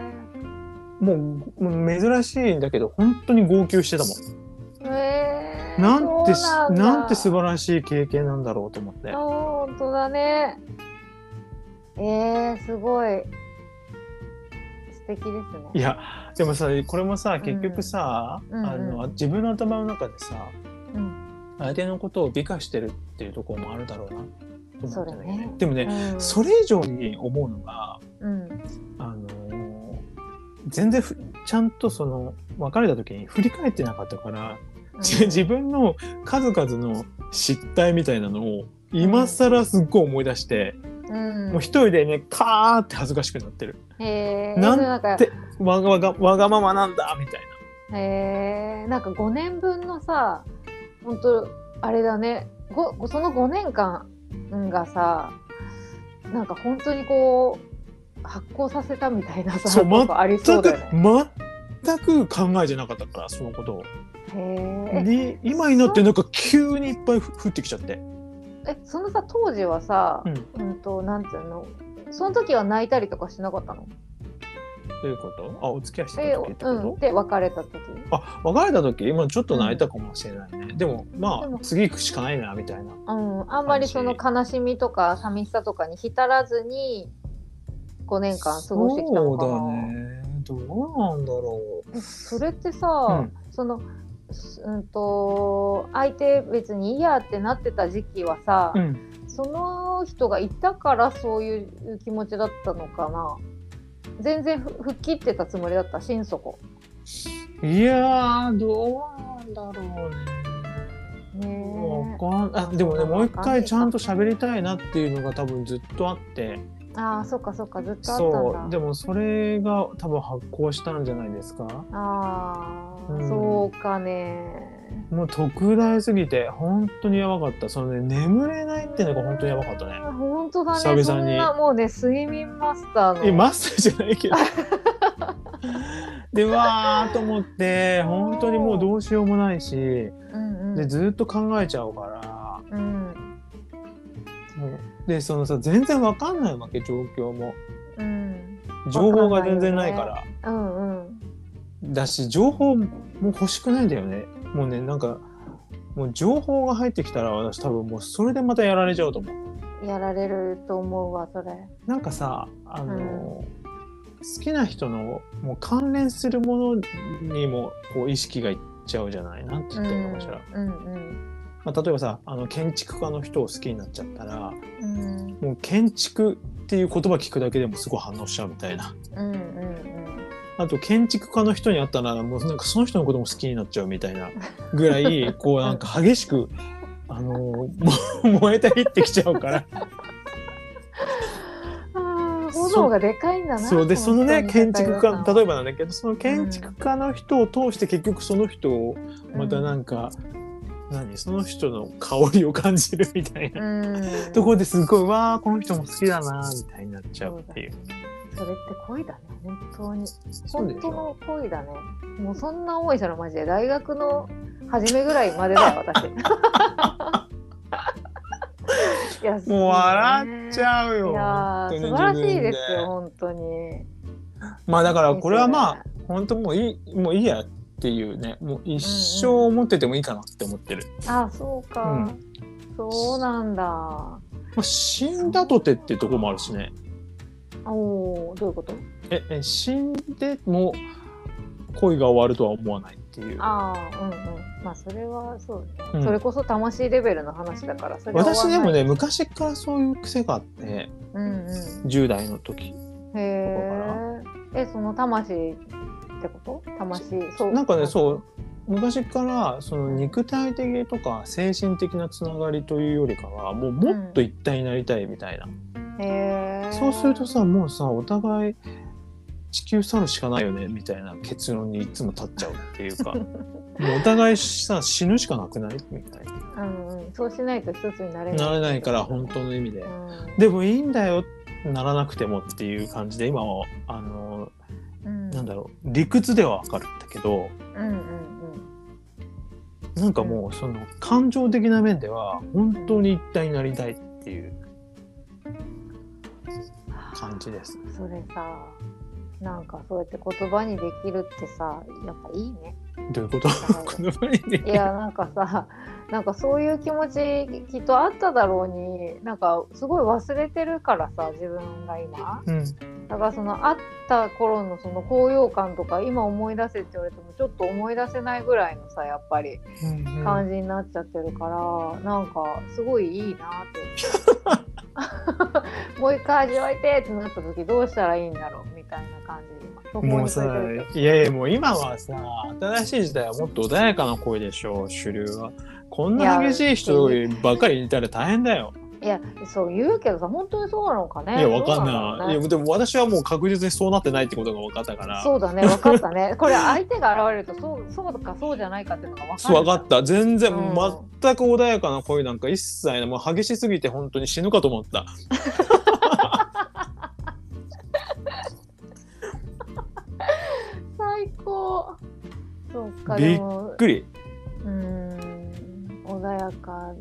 S1: もうもう珍しいんだけど本当に号泣してたもん。
S2: へえ
S1: なんて
S2: そうだ。
S1: なんて素晴らしい経験なんだろうと思って。
S2: 本当だね。えー、すごい。素敵ですね。
S1: いやでもさこれもさ結局さ、
S2: うんうん。
S1: あの自分の頭の中でさ
S2: うん。
S1: 相手のことを美化してるっていうところもあるだろうなと思って
S2: それね。
S1: でもね、
S2: うん。
S1: それ以上に思うのが全然ふちゃんとその別れた時に振り返ってなかったから、じ自分の数々の失態みたいなのを今更すっごい思い出して、
S2: うん、
S1: もう一人でねカーって恥ずかしくなってる。
S2: へー。
S1: なんてわがわがわがままなんだみたい
S2: へえなんか5年分のさ本当あれだね。ごその5年間がさなんか本当にこう発行させたみたいなさ
S1: そう全く
S2: ね。
S1: 全く考えてなかったからそのことを。
S2: へえ
S1: で今になってなんか急にいっぱいふ降ってきちゃって、
S2: えそのさ当時はさ
S1: うん、ど
S2: うんとなんていうの？その時は泣いたりとかしなかったの？
S1: ういうこと？あお付き合いして
S2: え
S1: た時ってこと、
S2: うん。で別れた時
S1: あ別れた時？今ちょっと泣いたかもしれないね、でもま
S2: でも。
S1: あ次行くしかないなみたいな。
S2: うん。あんまりその悲しみとか寂しさとかに浸らずに5年間過ごしてきたのかな。
S1: そうだね。どうなんだろ
S2: えそれってさ、
S1: うん。
S2: そのすうんと相手別にいいやってなってた時期はさ、
S1: う、うん、
S2: その人がいたからそういう気持ちだったのかな。全然ふ吹っ切ってたつもりだった心底。
S1: いやーどうなんだろうね。
S2: ね
S1: わかんあでもねもう一回ちゃんと喋りたいなっていうのが多分ずっとあって。
S2: えああそっかそっかずっとあったんだ。
S1: そう。でもそれが多分発行したんじゃないですか？
S2: ああ、
S1: うん。
S2: そうかね。
S1: もう特大すぎて本当にやばかった。そのね眠れないっていうのが本当にやばかったね。
S2: 本当だね。
S1: 久々に。
S2: もうね睡眠マスターの。
S1: えマスターじゃないけど。でわーと思って 本当にもうどうしようもないし。
S2: うんうん。
S1: でずっと考えちゃうから。
S2: うん
S1: でそのさ全然わかんないわけ状況も。
S2: うん。
S1: 情報が全然ないから。
S2: うんうん。
S1: だし情報も欲しくないんだよね。もうねなんかもう情報が入ってきたら私多分もうそれでまたやられちゃうと思う。
S2: やられると思うわそれ。
S1: なんかさあの、好きな人のもう関連するものにもこう意識がいっちゃうじゃない。なんて言ったらいいのかしら、
S2: うんうん
S1: まあ、例えばさあの建築家の人を好きになっちゃったら
S2: うん。
S1: もう建築っていう言葉聞くだけでもすごい反応しちゃうみたいな。
S2: うんうん
S1: あと建築家の人に会ったらもうなんかその人のことも好きになっちゃうみたいなぐらい こうなんか激しくあのも燃えたりってきちゃうから。
S2: ああ炎がでかいんだな
S1: そうでそのね建築家例え
S2: ば
S1: ばなんだけどその建築家の人を通して結局その人をまたなんか、何その人の香りを感じるみたいな、
S2: うん。
S1: ところですごいわあこの人も好きだなみたいになっちゃうっていう。
S2: それって恋だね本当に。本当の恋だね。もうそんな思いしたのマジで大学の初めぐらいまでだよ私。いや
S1: もう笑っち
S2: う
S1: ゃうよ。
S2: いや素晴らしいですよ本当に。
S1: まあだからこれはまあ本当もういいもういいや。っていうねもう一生思っててもいいかなって思ってる、
S2: あそうか、
S1: うん。
S2: そうなんだ。
S1: まあ、死んだとてっていうところもあるしね。
S2: おおどういうこと？
S1: ええ死んでも恋が終わるとは思わないっていう。
S2: ああうんうん。まあそれはそうね、
S1: うん。
S2: それこそ魂レベルの話だから
S1: 私でもね昔からそういう癖があって
S2: うんう
S1: 10代の時
S2: んへええその魂ってこと？魂？そう。
S1: なんかねそう。昔からその肉体的とか精神的なつながりというよりかはもうもっと一体になりたいみたいな、
S2: へえ
S1: そうするとさもうさお互い地球去るしかないよねみたいな結論にいつも立っちゃうっていうか。もうお互いさ死ぬしかなくない？みたい
S2: うんうん。そうしないと一つになれない。
S1: ななれないから本当の意味で、
S2: うん。
S1: でもいいんだよならなくてもっていう感じで今はあの
S2: うん
S1: なんだろう。理屈ではわかるんだけど
S2: うんうん
S1: なんかもうその感情的な面では本当に一体になりたいっていう感じです。
S2: うんそれさなんかそうやって言葉にできるってさやっぱいいね。
S1: どういうこと？
S2: はい
S1: この場にね
S2: いやなんかさなんかそういう気持ちきっとあっただろうになんかすごい忘れてるからさ自分が今。
S1: うん、
S2: だからその会った頃のその高揚感とか今思い出せって言われてもちょっと思い出せないぐらいのさやっぱり
S1: うんうん。
S2: 感じになっちゃってるから、なんかすごいいいなって。もう一回味わいてってなった時どうしたらいいんだろうみたいな感じ
S1: もうさいやいやもう今はさ新しい時代はもっと穏やかな恋でしょう主流はこんな激しい人ばっかりいたら大変だよ。
S2: いやそう言うけどさ本当にそうなのかね。
S1: いやわかん
S2: どうだろうね。
S1: ないいやでも私はもう確実にそうなってないってことが分かったから。
S2: そうだね分かったね。これ相手が現れるとそうそうかそうじゃないかっていうのが分かる。
S1: そう分かった。全然、
S2: うん。
S1: 全く穏やかな恋なんか一切ないもう激しすぎて本当に死ぬかと思った。
S2: 最高。そうか
S1: びっくり。
S2: うーん穏やか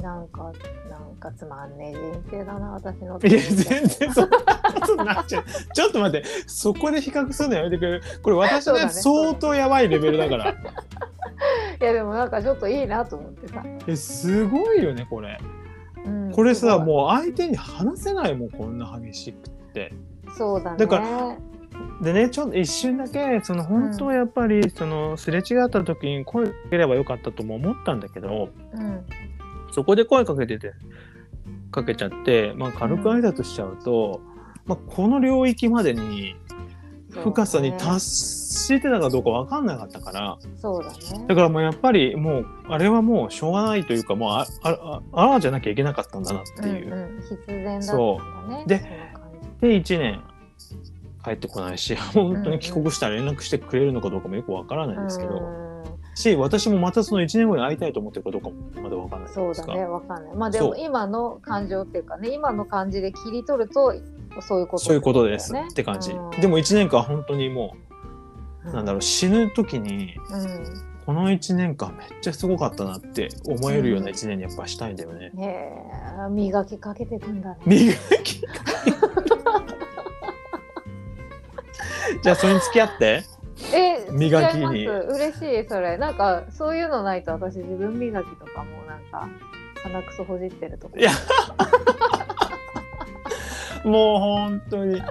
S2: なんかなんかつまんねえ人生だな私の。
S1: いや全然そんなことになっちゃうちょっと待って。そこで比較するのやめてくれる？これ私ね
S2: そうだね
S1: 相当やばいレベルだから。
S2: いやでもなんかちょっといいなと思ってさ、
S1: えすごいよねこれ。
S2: うん
S1: これさもう相手に話せないもんこんな激しくって。
S2: そうだね。
S1: だかでねちょっと一瞬だけその本当はやっぱり、そのすれ違った時に声かければよかったとも思ったんだけど
S2: うん。
S1: そこで声かけててかけちゃって、まあ、軽く挨拶しちゃうと、まあ、この領域までに深さに達してたかどうか分かんなかったから
S2: そうだね。
S1: だからもうやっぱりもうあれはもうしょうがないというかもうあああああじゃなきゃいけなかったんだなっていう。
S2: うんうん、必然だったん
S1: そ
S2: だね。
S1: でで1年帰ってこないし本当に帰国したら連絡してくれるのかどうかもよく分からないんですけど、
S2: うん
S1: し私もまたその1年後に会いたいと思ってるかどうかもまだ分からない。
S2: そうだねわかんない。まあでも今の感情っていうかね今の感じで切り取るとそういうこと
S1: そういうことですって感じ、
S2: うん。
S1: でも1年間本当にもうなんだろう死ぬ時に
S2: うん。
S1: この1年間めっちゃすごかったなって思えるような1年にやっぱしたいんだよね。
S2: へえ磨きかけてくんだね。
S1: 磨きじゃあそれに付き合って？
S2: え
S1: 磨きに。
S2: 嬉しい。それ。なんかそういうのないと私自分磨きとかもなんか鼻くそほじってるとこ。
S1: いや。もう本当に。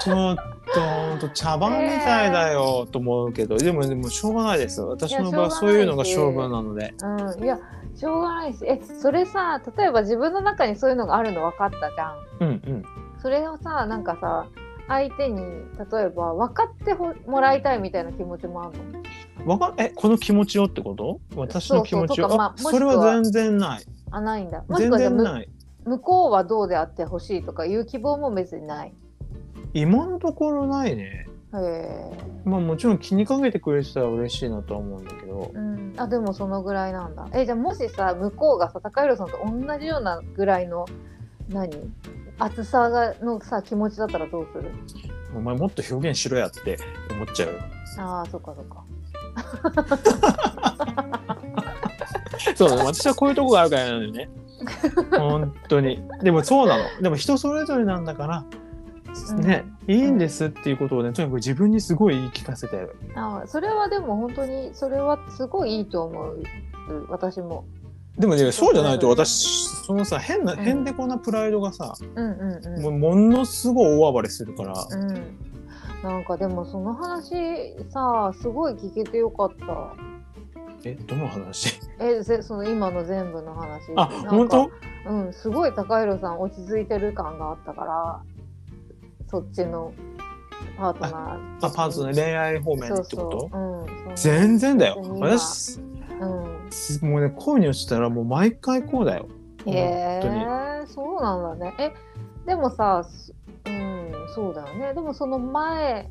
S1: ちょっと本当茶番みたいだよと思うけど、でもでもしょうがないです。私の場合そういうのが
S2: しょうが
S1: 勝負なので
S2: うん。いやしょうがないしえそれさ例えば自分の中にそういうのがあるの分かったじゃん。
S1: うんうん。
S2: それをさなんかさ相手に例えば分かってほもらいたいみたいな気持ちもあるの？
S1: わかえこの気持ちをってこと？私の気持ちを？
S2: そうそうとかまあ
S1: あそれは全然ない。
S2: あないんだ。もし
S1: 全
S2: くは向こうはどうであってほしいとかいう希望も別にない。
S1: 今のところないね。
S2: へえ、
S1: まあもちろん気にかけてくれてたら嬉しいなとは思うんだけど。
S2: うん、あでもそのぐらいなんだ。えじゃあもしさ向こうがさ高弘さんと同じようなぐらいの何？熱さがのさ気持ちだったらどうする？
S1: お前もっと表現しろやって思っちゃうよ。
S2: ああそっかそっか。
S1: そう私はこういうとこがあるからなのよね。本当に。でもそうなの。でも人それぞれなんだからね、いいんですっていうことをねとにかく自分にすごい言い聞かせてる。
S2: あそれはでも本当にそれはすごいいいと思う。私も。
S1: でもねそうじゃないと私そのさ変な変でこなプライドがさ、
S2: うんうんうん、
S1: ものすごい大暴れするから。
S2: うん。なんかでもその話さすごい聞けてよかった。
S1: えどの話？
S2: えぜその今の全部の話。
S1: あ本当？
S2: うんすごい高弘さん落ち着いてる感があったからそっちのパートナー。
S1: あパーツの恋愛方面
S2: そう
S1: ってこと？
S2: そう、う。ん、その
S1: 全然だよ。私
S2: うん
S1: もうね恋に落ちたらもう毎回こうだよ。
S2: へえそうなんだね。えでもさすうんそうだよね。でもその前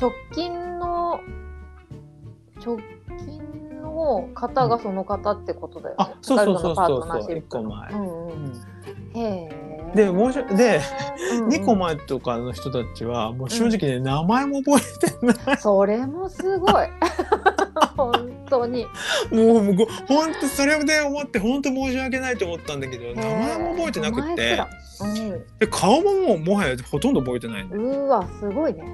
S2: 直近の直近の方がその方ってことだよね。
S1: あそうそうそうそう
S2: 高弘のパートナーシップ
S1: 一個前。
S2: うんうん、へえ。
S1: でもうしで
S2: うんうん。
S1: 2個前とかの人たちはもう正直ね、名前も覚えてない。
S2: それもすごい。本当に。
S1: もうご本当それで思って本当申し訳ないと思ったんだけど名前も覚えてなくて。
S2: すら。
S1: で顔ももうもはやほとんど覚えてない
S2: うわすごいね。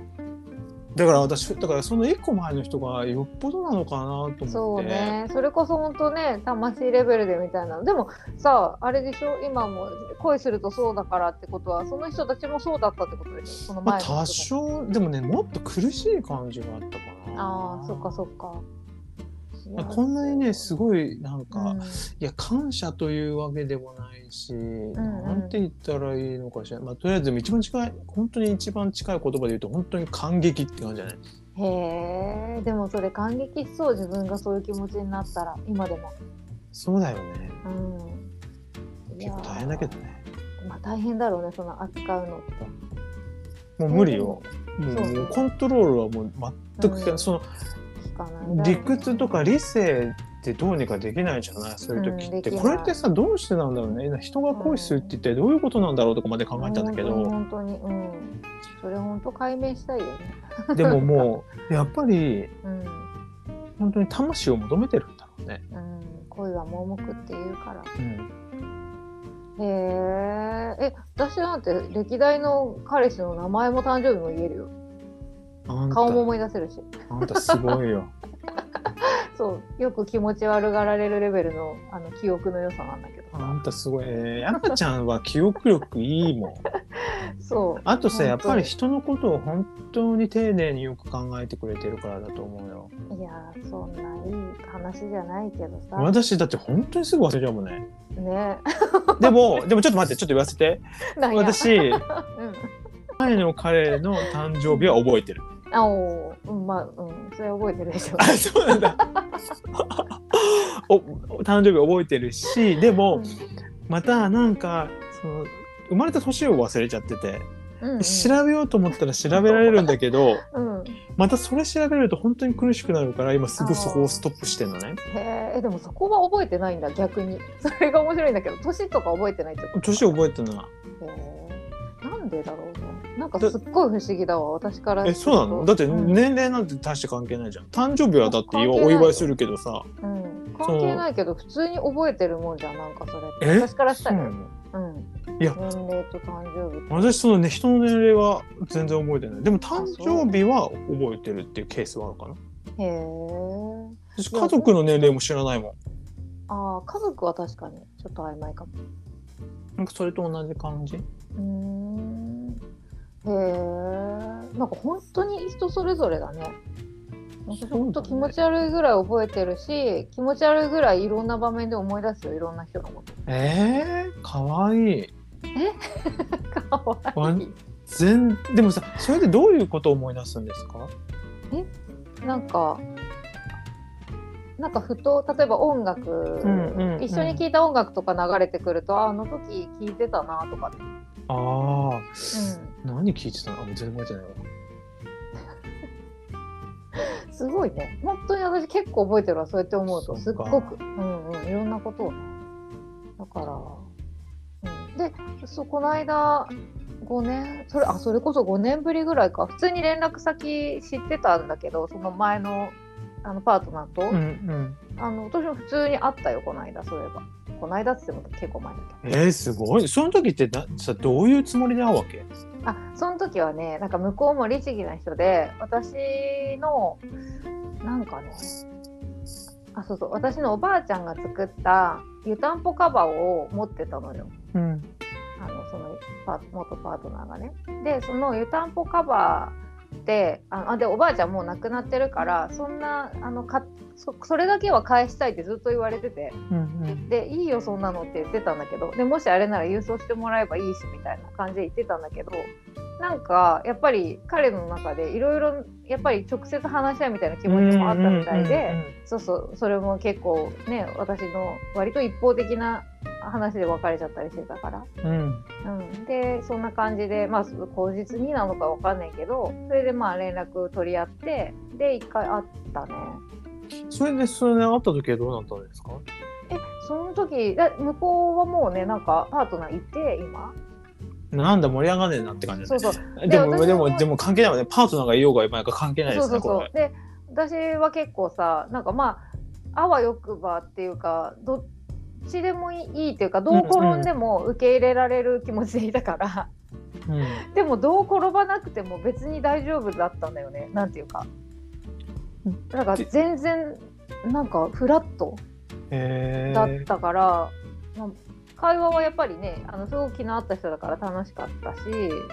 S1: だから私だからその1個前の人がよっぽどなのかなと思って。
S2: そうね。それこそ本当ね魂レベルでみたいなでもさあれでしょ？今も恋するとそうだからってことはその人たちもそうだったってことでしょ？その
S1: まあ、
S2: 前の人た
S1: 多
S2: ち
S1: 少でもねもっと苦しい感じがあったかな。
S2: ああそっかそっか
S1: こんなにねすごいなんか、
S2: うん。
S1: いや感謝というわけでもないし、
S2: ん
S1: なんて言ったらいいのかしら、まあ、とりあえず一番近い本当に一番近い言葉で言うと本当に感激って感じじゃない？
S2: へえでもそれ感激しそう自分がそういう気持ちになったら今でも。
S1: そうだよね。
S2: うん。
S1: 結構大変だけどね。
S2: まあ大変だろうねその扱うのって。
S1: もう無理よ。もう
S2: そう
S1: もうコントロールはもう全く
S2: うん。
S1: その
S2: 聞かな
S1: 理屈とか理性ってどうにかできないじゃない？そういう時って、
S2: うん
S1: これってさどうしてなんだろうね。人が恋するって一体どういうことなんだろうとかまで考えたんだけど、
S2: 本当に本当に。うん。それ本当解明したいよね。
S1: でももう やっぱり
S2: うん。
S1: 本当に魂を求めてるんだろうね。
S2: うん、恋は盲目って言うから。
S1: うん、
S2: へえ。え、私なんて歴代の彼氏の名前も誕生日も言えるよ。顔も思い出せるし。
S1: あんたすごいよ。
S2: そう、よく気持ち悪がられるレベルのあの記憶の良さなんだけど
S1: あ
S2: さ。
S1: んたすごい。えー、山ちゃんは記憶力いいもん。
S2: そう。
S1: あとさ、やっぱり
S2: 本
S1: 人のことを本当に丁寧によく考えてくれてるからだと思うよ。
S2: いやー、そんないい話じゃないけどさ。
S1: 私だって本当にすぐ忘れちゃうもんね。
S2: ね。
S1: でも、でもちょっと待って、ちょっと言わせて。私、
S2: うん。
S1: 前の彼の誕生日は覚えてる。
S2: あおーうん、まあ、うん、それ覚えてるでしょ
S1: あ、。そうなんだ。お、お誕生日覚えてるし、でも、またなんか、その、生まれた年を忘れちゃってて、
S2: うん、うん、
S1: 調べようと思ったら調べられるんだけど、
S2: うん。
S1: またそれ調べると本当に苦しくなるから、今すぐそこをストップしてんのね。
S2: へーえ、でもそこは覚えてないんだ、逆に。それが面白いんだけど、年とか覚えてないってこと
S1: 年覚えてない。
S2: へーなんでだろうね。なんかすっごい不思議だわ、私から
S1: え、そうなの？だって
S2: うん
S1: 年齢なんて大して関係ないじゃん。誕生日はだってお祝いするけどさ。
S2: うん、関係ないけど、普通に覚えてるもんじゃん、なんかそれって。
S1: え？
S2: 私からしたら、
S1: そう
S2: ん。
S1: いや
S2: 年齢と誕生日。
S1: 私そのね人の年齢は全然覚えてないでも誕生日は覚えてるっていうケースはあるかな
S2: へえ。
S1: 私家族の年齢も知らないもん
S2: ああ、家族は確かにちょっと曖昧かも。
S1: なんかそれと同じ感じ？
S2: うーん。へえ。なんか本当に人それぞれだね。本当気持ち悪いぐらい覚えてるし、気持ち悪いぐらいいろんな場面で思い出すよ、いろんな人のこと。
S1: えー、かわいい
S2: かわいい。
S1: 全でもさそれでどういうことを思い出すんですか？
S2: なんか、なんかふと、例えば音楽、
S1: んうんうん。
S2: 一緒に聴いた音楽とか流れてくると、ああの時聴いてたなとか、
S1: あ
S2: う
S1: あ何聞いてたのあもう全然覚えてないわ。
S2: ん、すごいね。本当に私結構覚えてるわ、そうやって思うと、す
S1: そっ
S2: ごく、うんうん、いろんなことをね。だから、うん、で、そうこの間、5年それあそれこそ5年ぶりぐらいか。普通に連絡先知ってたんだけどその前のあのパートナーと、
S1: うんうん。
S2: あの私も普通に会ったよこの間そういえば。この間って言っても結構前だけ
S1: えー、すごい。その時ってなさどういうつもりで会うわけ？
S2: どあその時はねなんか向こうも律儀な人で私のなんかねあそうそう私のおばあちゃんが作った湯たんぽカバーを持ってたのよ。
S1: うん。
S2: あのそのパ元パートナーがね。でその湯たんぽカバーでああでおばあちゃんもう亡くなってるからそんなあのかそそれだけは返したいってずっと言われてて。
S1: うん
S2: でいいよそんなのって言ってたんだけど。でもしあれなら郵送してもらえばいいしみたいな感じで言ってたんだけど。なんかやっぱり彼の中でいろいろやっぱり直接話したいみたいな気持ちもあったみたいで。そうそう。それも結構ね私の割と一方的な話で別れちゃったりしてたから、
S1: うん。うん。
S2: うん、でそんな感じでまあ口実になのかわかんないけどそれでまあ連絡取り合ってで一回会ったね。
S1: それでそれで会った時はどうなったんですか？
S2: えその時だ向こうはもうねなんかパートナーいて今。
S1: なんだ盛り上がんねえなって感じ
S2: そうそう。
S1: でもでもでも関係ないわね。パートナーがいようがいまいが関係ないで
S2: そうそう
S1: すねこれ。
S2: そうで私は結構さなんかまああわよくばっていうかどっちでもいいいいっていうかどう転んでも受け入れられる気持ちでいたから、
S1: うん。
S2: でもどう転ばなくても別に大丈夫だったんだよね。なんていうか。だから全然なんかフラット
S1: へ
S2: だっ
S1: え
S2: たから、まあ会話はやっぱりねあのすごく気の合った人だから楽しかったし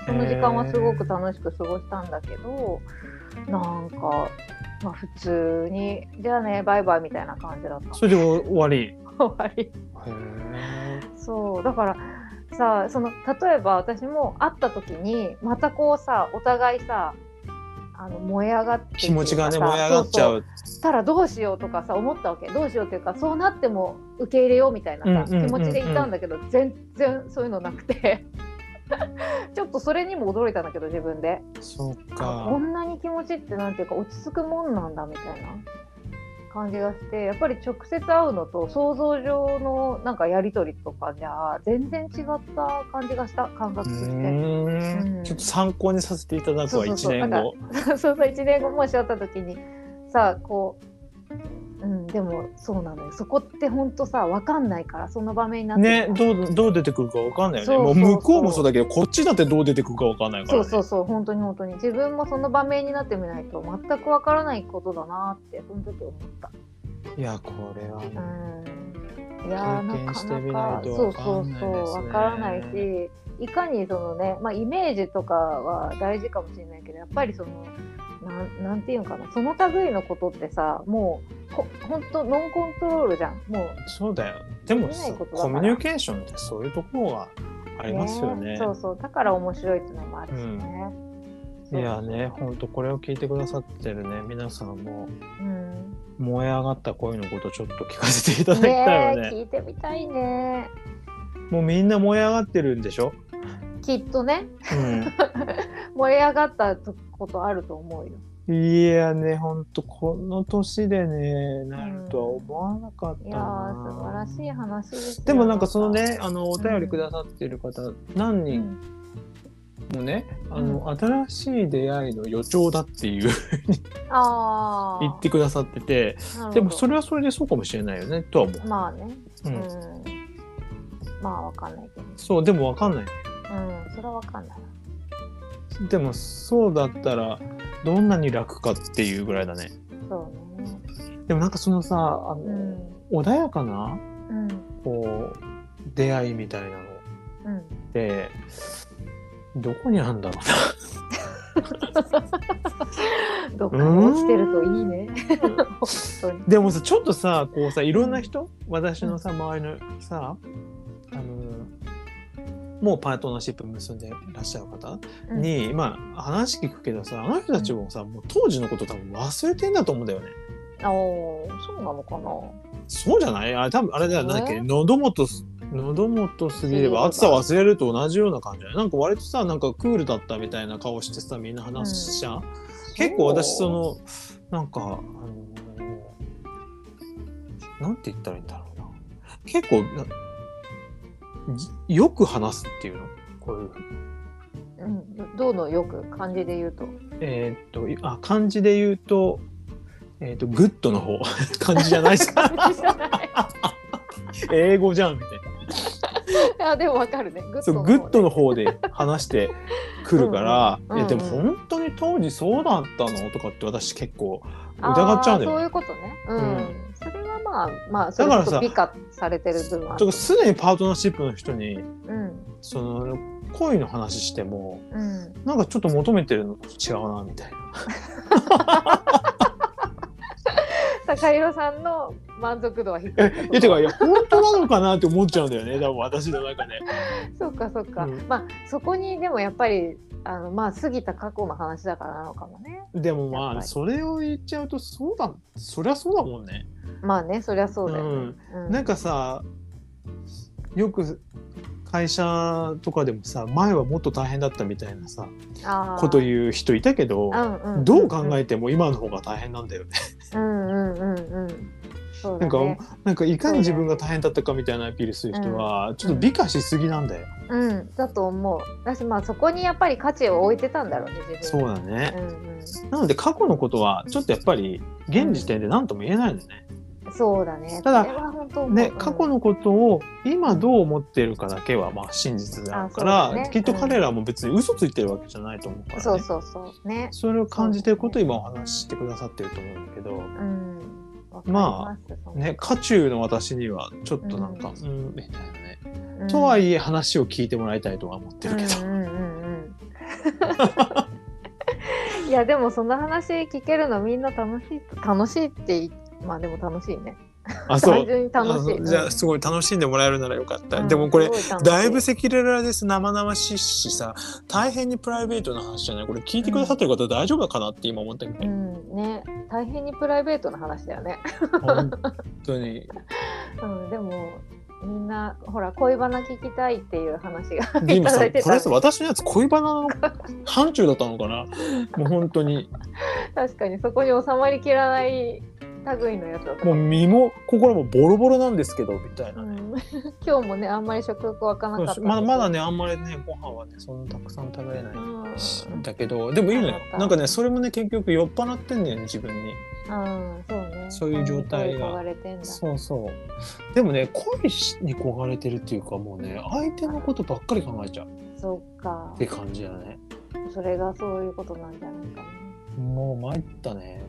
S2: その時間はすごく楽しく過ごしたんだけどなんか、まあ、普通にじゃあねバイバイみたいな感じだった。
S1: それで終わり。へ
S2: 終わり。
S1: え
S2: そうだからさその例えば私も会った時にまたこうさお互いさあの燃え上がって
S1: 気持ちがね燃え上がっちゃ
S2: そう
S1: う
S2: したらどうしようとかさ思ったわけ。どうしようっていうかそうなっても受け入れようみたいなさ、気持ちでいたんだけど全然そういうのなくて。ちょっとそれにも驚いたんだけど自分で。
S1: そう
S2: あ
S1: か。
S2: こんなに気持ちってなんていうか落ち着くもんなんだみたいな感じがしてやっぱり直接会うのと想像上のなんかやり取りとかじゃ全然違った感じがした感
S1: う
S2: 覚として。
S1: ー
S2: う
S1: ちょっと参考にさせていただくわ1
S2: そうそうそう。
S1: 年後。
S2: そうそう1年後もし会った時にさこう、うん、でもそうなのよ。そこってほんとさ分かんないからその場面になって
S1: ねどうどう出てくるかわかんないよね。向こうもそうだけどこっちだってどう出てくるかわかんないから、ね、
S2: そうそうそう本当に本当に。自分もその場面になってみないと全く分からないことだなってその時思った。
S1: いやこれはね
S2: うん。いやーなかなかそうそうそう分からないしいかにそのね、まあ、イメージとかは大事かもしれないけどやっぱりそのなんなんていうんかな。その類のことってさもうほほんとノンコントロールじゃん。も
S1: そうだよ。でもコミュニケーションってそういうところがあ
S2: う
S1: りますよね。
S2: そうそう。だから面白いっていうのもあるしね、
S1: いやねほんとこれを聞いてくださってるね。皆さんも
S2: うん。
S1: 燃え上がった恋のことちょっと聞かせていただきたいよね
S2: ねえ聞いてみたいね
S1: もうみんな燃え上がってるんでしょ、
S2: きっとね。
S1: うん。
S2: 盛り上がったことあると思うよ。
S1: いやね、ほんと、この年でね、なるとは思わなかった
S2: いやー
S1: な。
S2: 素晴らしい話ですよ。
S1: でもなんかそのね、あの、お便りくださってる方、何
S2: う
S1: 人
S2: ん
S1: もね、あの、新しい出会いの予兆だっていう 言ってくださってて、でもそれはそれでそうかもしれないよね、とは思う。
S2: まあね。
S1: う
S2: うんん、まあわかんないけど。
S1: そう、でもわかんない。
S2: うんそれはわかんない。
S1: でもそうだったら、どんなに楽かっていうぐらいだね。
S2: そうね。
S1: でもなんかそのさ、あの、
S2: うん。
S1: 穏やかな、
S2: うん。
S1: こう、出会いみたいなの。
S2: うん。
S1: って、どこにあるんだろ
S2: どっかに落ちてるといいね。本当に。
S1: うな。でもさ、ちょっとさ、こうさ、いろんな人、私のさ、周りのさ、あの、もうパートナーシップ結んでらっしゃる方
S2: うん。
S1: に、まあ、話聞くけどさ、あの人たちもさ、もう当時のこと多分忘れてんだと思うんだよね。
S2: あーそうなのかな？
S1: そうじゃない？あれ多分、あれだよ、なんだっけ、
S2: え
S1: 喉元す、喉元過ぎれば暑さ忘れると同じような感じなんか割とさ、なんかクールだったみたいな顔してさ、みんな話しちゃう？結構私そのなんかあのーなんて言ったらいいんだろうな。結構よく話すっていうの？こういう。
S2: うん。どどうのよく？漢字で言うと。
S1: えーっといあ漢字で言うとえーっと good の方。漢字じゃないですか？英語じゃんみたい
S2: あでもわかるね。グッド
S1: グッドの方で話してくるから
S2: うんうん
S1: いやでも
S2: うん
S1: 本当に当時そうだったの？とかって私結構疑っちゃうんだよね。
S2: そういうことね。うん。
S1: うん
S2: はまあまあそれこ
S1: だからさ
S2: そ美化されてる部分は
S1: すでにパートナーシップの人に
S2: うん
S1: その恋の話しても
S2: うん。
S1: なんかちょっと求めてるのと違うなみたいな。
S2: 高弘さんの満足度は低い。
S1: えいやてかいや本当なのかなって思っちゃうんだよね多分私の中で。
S2: そうかそうか。
S1: うん
S2: まあそこにでもやっぱりあのまあ過ぎた過去の話だからなのかもね。
S1: でもまあそれを言っちゃうとそうだそりゃそうだもんね。
S2: まあねそりゃそうだよね。うん
S1: なんかさよく会社とかでもさ前はもっと大変だったみたいなさこと言う人いたけど、
S2: うんうんん
S1: どう考えても今の方が大変なんだよね。
S2: うんうんうんうん。そう
S1: なんか
S2: だね。
S1: なんかいかに自分が大変だったかみたいなアピールする人はちょっと美化しすぎなんだよ。
S2: うんだと思う。私まあそこにやっぱり価値を置いてたんだろうね自分
S1: そうだね。
S2: うんうん。
S1: なので過去のことはちょっとやっぱり現時点で何とも言えないのね。
S2: そうだね。
S1: ただね、
S2: うん
S1: 過去のことを今どう思ってるかだけはまあ真実だから、
S2: あそうだね
S1: きっと彼らも別に嘘ついてるわけじゃないと思うからね。
S2: そうそうそうね。
S1: それを感じてることを今お話ししてくださってると思うんだけど、
S2: うん。
S1: ま
S2: ますその
S1: ね、渦中の私にはちょっとなんか、うん、みたいなね。
S2: うん
S1: とはいえ話を聞いてもらいたいとは思ってるけど。
S2: うんうんうんうん いやでもその話聞けるのみんな楽しい楽しいってまあでも楽しいね。
S1: あ、そ
S2: 単
S1: う。じゃあすごい楽しんでもらえるならよかった。
S2: うん。
S1: でもこれ、だいぶ赤裸々です生々しいしさ大変にプライベートな話じゃない。これ聞いてくださってる方大丈夫かなって今思ったけど、
S2: うん。ね。大変にプライベートな話だよね。
S1: 本当に。
S2: うん。でもみんなほら恋バナ聞きたいっていう話がいただ
S1: さ
S2: いてた。
S1: これさ私のやつ恋バナの範疇だったのかな。もう本当に。
S2: 確かにそこに収まりきらない類のやつ
S1: もう身も心もボロボロなんですけどみたいなね、
S2: うん。今日もねあんまり食欲湧かなかった。
S1: まだまだねあんまりねご飯はねそんなたくさん食べれない
S2: うん。
S1: しだけどでもいいのよ。なんかねそれもね結局酔っ払ってんだよね自分に。
S2: うんそうね。
S1: そういう状態が。そうそう。でもね恋に焦がれてるっていうかもうね相手のことばっかり考えちゃう。
S2: そっか。
S1: って感じだね。
S2: それがそういうことなんじゃないか
S1: もう参ったね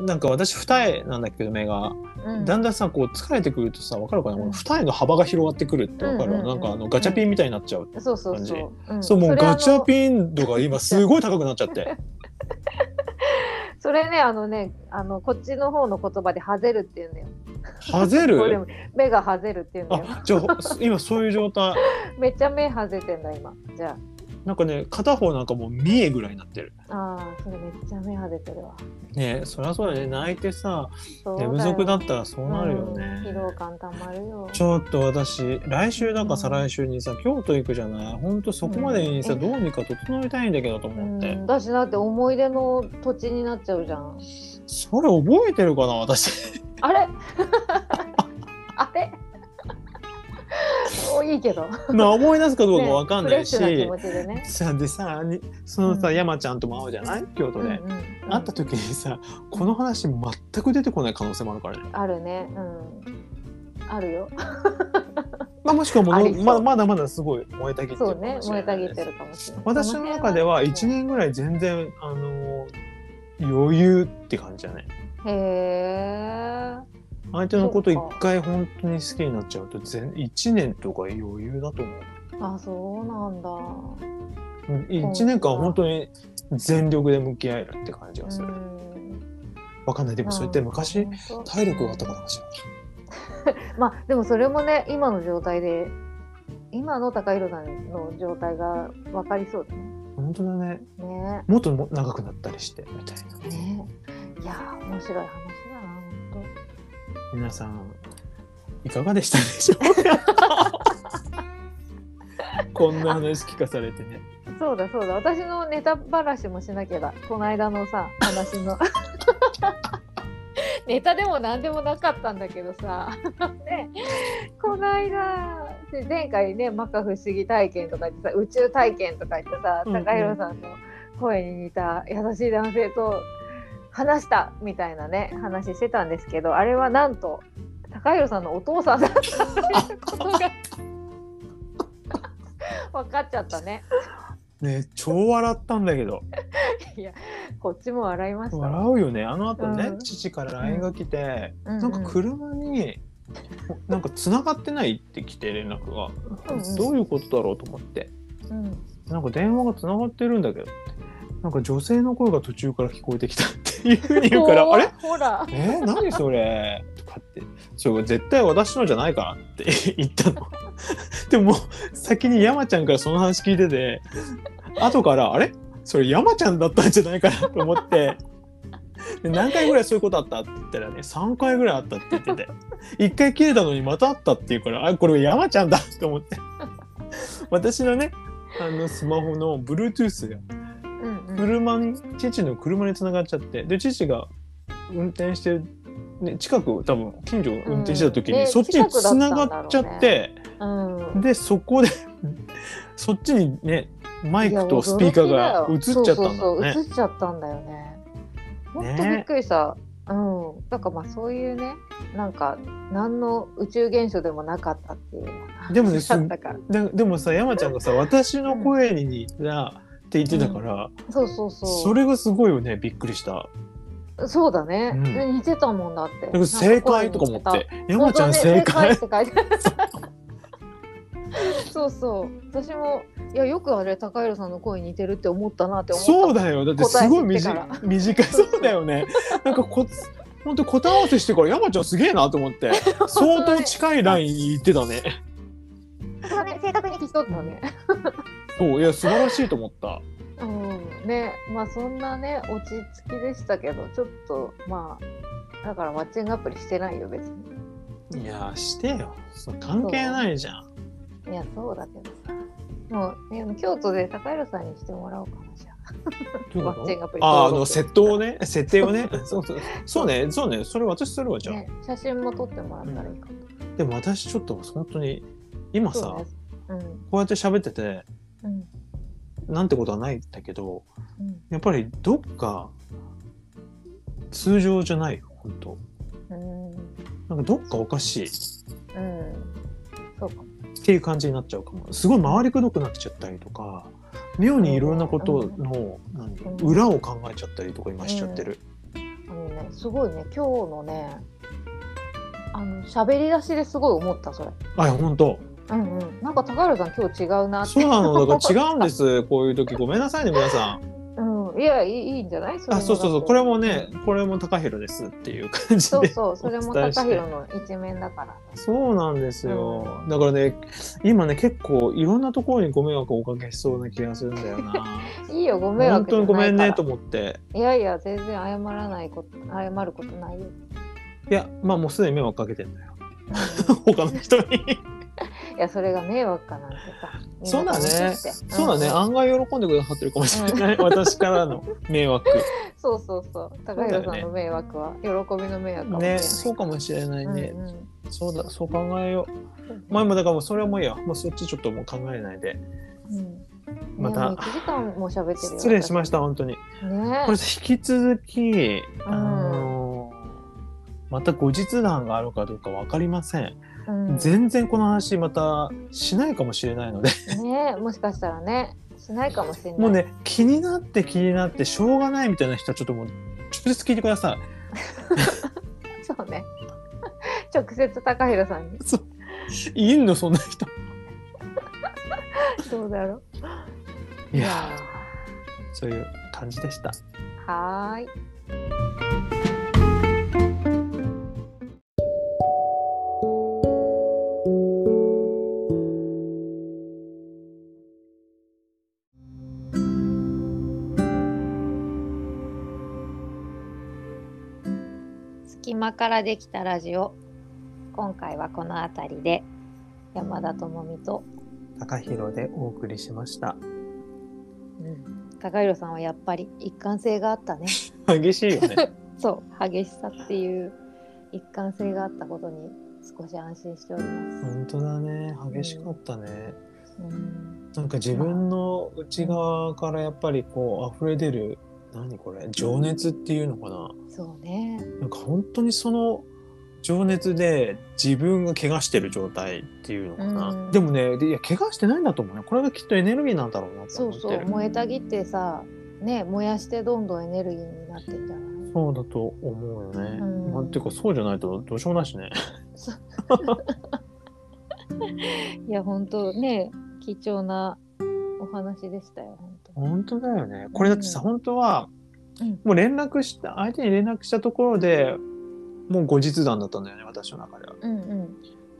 S1: ななんか私二重なんだけど目が、
S2: な、うん、
S1: だんだんさこう疲れてくるとさわかるかな、
S2: うん。
S1: この二重の幅が広がってくるってわかる、
S2: うんうんうん
S1: なんかあのガチャピンみたいになっちゃう、
S2: そうそうそう、うん。
S1: そうもうガチャピン度が今すごい高くなっちゃって。
S2: それねあのねあのこっちの方の言葉で「はぜる」っていうんだよ。
S1: はぜる？
S2: 目がはぜるっていうんだよ。
S1: あじゃあ今そういう状態。
S2: めっちゃ目はぜてんだ今。じゃ
S1: なんかね片方なんかもう三重ぐらいになってる。
S2: ああーそれめっちゃ目はぜてるわ。
S1: ねそりゃそうだね。泣いてさ寝不足だったらそうなるよね、
S2: うん疲労感たまるよ。
S1: ちょっと私来週だか
S2: うん。
S1: 再来週にさ京都行くじゃない？ほんとそこまでにさ、
S2: うん。
S1: どうにか整えたいんだけどと思って、
S2: うん、だしだって思い出の土地になっちゃうじゃん。
S1: それ覚えてるかな私。
S2: あれ？いいけど。
S1: まあ思い出すかどうかわかんないし、
S2: ねね。
S1: さでさにそのさ、
S2: うん。
S1: 山ちゃんとも会うじゃない？京都で、
S2: うんうんうん。
S1: 会った時にさこの話全く出てこない可能性もあるからね、
S2: あるね。うん。あるよ。
S1: まあ、もしくはもままだまだすごい燃えたぎってる
S2: そうね燃えたぎって
S1: る
S2: るかもしれない
S1: 私の中では1年ぐらい全然あの余裕って感じだね。
S2: へえ
S1: 相手のこと一回本当に好きになっちゃうと全1年とか余裕だと思う。
S2: あそうなんだ。
S1: 1年間本当に全力で向き合えるって感じがする、
S2: うん。
S1: わかんない。でもそれって昔体力があったからかし
S2: まあでもそれもね今の状態で今の高弘さんの状態が分かりそうだね。
S1: ら本当だね。
S2: ね。
S1: もっとも長くなったりしてみたいな。
S2: ね。いやー面白い話
S1: 皆さんいかがでしたでしょうか？こんな話聞かされてね。
S2: 当。そうだそうだ。私のネタ話もしなきゃだこの間のさ話の。ネタでも何でもなかったんだけどさ、ね、この間で前回ね摩訶不思議体験とか言ってさ宇宙体験とか言ってさ高弘さんの声に似た優しい男性と話したみたいなね話してたんですけどあれはなんと高弘さんのお父さんだったということが 分かっちゃったね。
S1: ね超笑ったんだけど。
S2: いや、こっちも笑いました。
S1: 笑うよね。あの後ね、
S2: うん。
S1: 父から LINE が来て、
S2: うん。
S1: なんか車になんか繋がってないって来て連絡が、
S2: うんうん。
S1: どういうことだろうと思って。
S2: うん。
S1: なんか電話が繋がってるんだけどなんか女性の声が途中から聞こえてきたっていうふうに言うからあれ？
S2: ほら。
S1: え？ー、何それ？とかって。それ絶対私のじゃないからって言ったの。でも先に山ちゃんからその話聞いてて後からあれ？それ山ちゃんだったんじゃないかなと思って。で何回ぐらいそういうことあったって言ったらね3回ぐらいあったって言ってて。1回切れたのにまたあったっていうからあこれ山ちゃんだと思って。私のねあのスマホの Bluetooth が。車に父の車につながっちゃってで父が運転してる、ね、近く多分近所を運転してた時に、
S2: うんね
S1: そっちにつながっちゃって、
S2: うん。
S1: でそこでそっちにねマイクとスピーカーが映っちゃったんだ
S2: そうそうそう
S1: ね。
S2: 映っちゃったんだよね。ほんとびっくりした。うん。だからまあそういうね、なんか何の宇宙現象でもなかったっていう。
S1: でもねでもさ山ちゃんがさ私の声に似たって言ってたから、
S2: そうそうそう。
S1: それがすごいよねびっくりした。
S2: そうだね、
S1: うん。
S2: で似てたもんだって。
S1: 正解とか思って。山ちゃん正
S2: 正
S1: 解
S2: って書いて そうそう。私もいやよくあれ高弘さんの声に似てるって思ったなって思った。
S1: そうだよ。だってすごい短い短い。そうだよね。なんかこ本当答え合わせしてから山ちゃんすげえなと思って。相当近いラインに行ってたね。
S3: そこはね、正確に聞き取った
S2: ね
S1: そういや素晴らしいと思った。
S2: うん。ねまあそんなね落ち着きでしたけどちょっとまあだからマッチングアプリしてないよ別に。
S1: いやしてよ。そう関係ないじゃん。
S2: いやそうだけどさ。もうでも京都で高弘さんにしてもらおうかなじゃ
S1: どういうこと？
S2: マッチングアプリ
S1: ああの設定をね。設定をね。そうそう。そうね。そうね。それ私するわじゃあ、
S2: ね写真も撮ってもらったらいいかも、
S1: でも私ちょっと本当に今さ、
S2: そうねうん。
S1: こうやって喋ってて
S2: うん
S1: なんてことはないんだけど
S2: うん。
S1: やっぱりどっか通常じゃない本当。
S2: うん。
S1: なんかどっかおかしい。
S2: うん。そうか。も
S1: っていう感じになっちゃうかも。すごい回りくどくなっちゃったりとか妙にいろんなことの、何
S2: うん。
S1: 裏を考えちゃったりとか今しちゃってる、
S2: あのねすごいね今日のねあの喋り出しですごい思ったそれ。
S1: あ本当
S2: うんうん。なんか高原さん今日違うなって。
S1: そうなのだから違うんです。こういう時。ごめんなさいね皆さん。
S2: うん。いやいいいいんじゃない？そ
S1: あそうそうそう。これもねこれも高弘ですっていう感じで
S2: そうそう。それも高弘の一面だから。
S1: そうなんですよ、だからね今ね結構いろんなところにご迷惑をおかけしそうな気がするんだよな。い
S2: いよご迷惑
S1: 本当にごめんねと
S2: 思
S1: 思って。
S2: いやいや全然謝らないこと謝ることないよ、
S1: いやまあもうすでに迷惑かけてんだよ。
S2: うん。
S1: 他の人に
S2: いやそれが迷惑かなんてさ
S1: そうだねそうだね、
S2: ん
S1: 案外喜んでくださってるかもしれない、私からの迷惑。
S2: そうそうそう。高弘さんの迷惑は、喜びの迷惑かも
S1: ねそうかもしれないね、
S2: うんうん。
S1: そうだそう考えよう。まあ今だからもうそれはもういいや。もうそっちちょっともう考えないで。
S2: うん。
S1: また
S2: ねもう1時間も喋ってるよ
S1: 失礼しました本当に。
S2: 私。ね。
S1: これ引き続き、あのーまた後日談があるかどうか分かりません、
S2: うん。
S1: 全然この話またしないかもしれないので。
S2: ねもしかしたらね。しないかもしれない。
S1: もうね気になって気になってしょうがないみたいな人はちょっともう直接聞いてください。
S2: そうね。直接高弘さんに。
S1: いんのそんな人。
S2: どうだろう。
S1: いやーそういう感じでした。
S2: ーはーい隙間からできたラジオ。今回はこの辺りで山田智美と、
S1: 高弘でお送りしました。
S2: 高弘さんはやっぱり一貫性があったね。
S1: 激しいよね。
S2: そう。激しさっていう一貫性があったことに少し安心しております、
S1: 本当だね。激しかったね、
S2: うん、
S1: なんか自分の内側からやっぱりこう溢れ出る何これ？情熱っていうのかな？
S2: そうね。
S1: なんか本当にその情熱で自分が怪我してる状態っていうのかな、
S2: うん。
S1: でもねでいや怪我してないんだと思うね。これがきっとエネルギーなんだろうなと
S2: そう
S1: 思って。る
S2: そう。燃えたぎってさね燃やしてどんどんエネルギーになってんじゃない
S1: そうだと思うよね、
S2: うん。
S1: まあ、ていうかそうじゃないとどうしようもないしね。
S2: いや本当ね貴重なお話でしたよ本当。
S1: 本当だよね。これだってさ、
S2: うん。
S1: 本当は
S2: うん。
S1: もう連絡した相手に連絡したところでもう後日談だったんだよね私の中では。
S2: うんうん。
S1: ま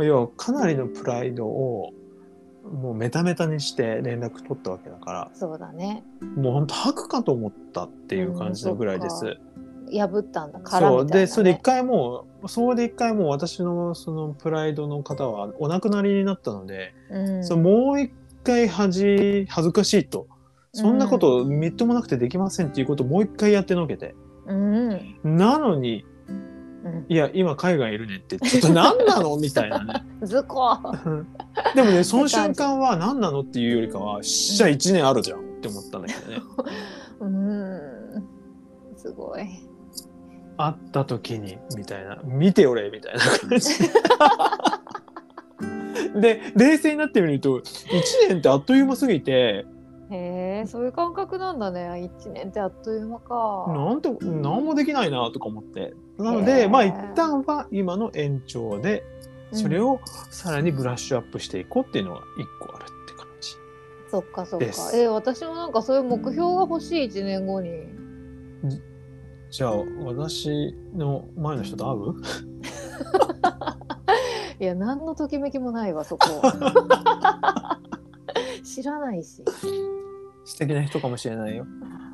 S1: あ要はかなりのプライドをもうメタメタにして連絡取ったわけだから。
S2: そうだね。
S1: もう本当吐くかと思ったっていう感じのぐらいです。
S2: うん破ったんだ。殻
S1: そう
S2: みたいな、ね、
S1: でそれで一回もうそれで一回もう私のそのプライドの方はお亡くなりになったので、
S2: うん。
S1: そのもう一回恥恥ずかしいと。そんなことみっともなくてできませんっていうことをもう一回やってのけて。
S2: うん。
S1: なのに
S2: うん。
S1: いや今海外いるねって。ちょっと何なのみたいなね。
S2: 図工
S1: でもねその瞬間は何なのっていうよりかはしゃ1年あるじゃん。って思ったんだけどね。
S2: うん。すごい。
S1: 会った時にみたいな。見ておれみたいな感じ で冷静になってみると1年ってあっという間すぎて
S2: へえそういう感覚なんだね。一年ってあっという間か。
S1: なんて何もできないなとか思って。なのでまあ一旦は今の延長でそれをさらにブラッシュアップしていこうっていうのが1個あるって感じ。
S2: そっかそっか。え私もなんかそういう目標が欲しい1年後に。
S1: じゃあ私の前の人と会う？
S2: いや何のときめきもないわそこ。知らないし。
S1: 素敵な人かもしれないよ。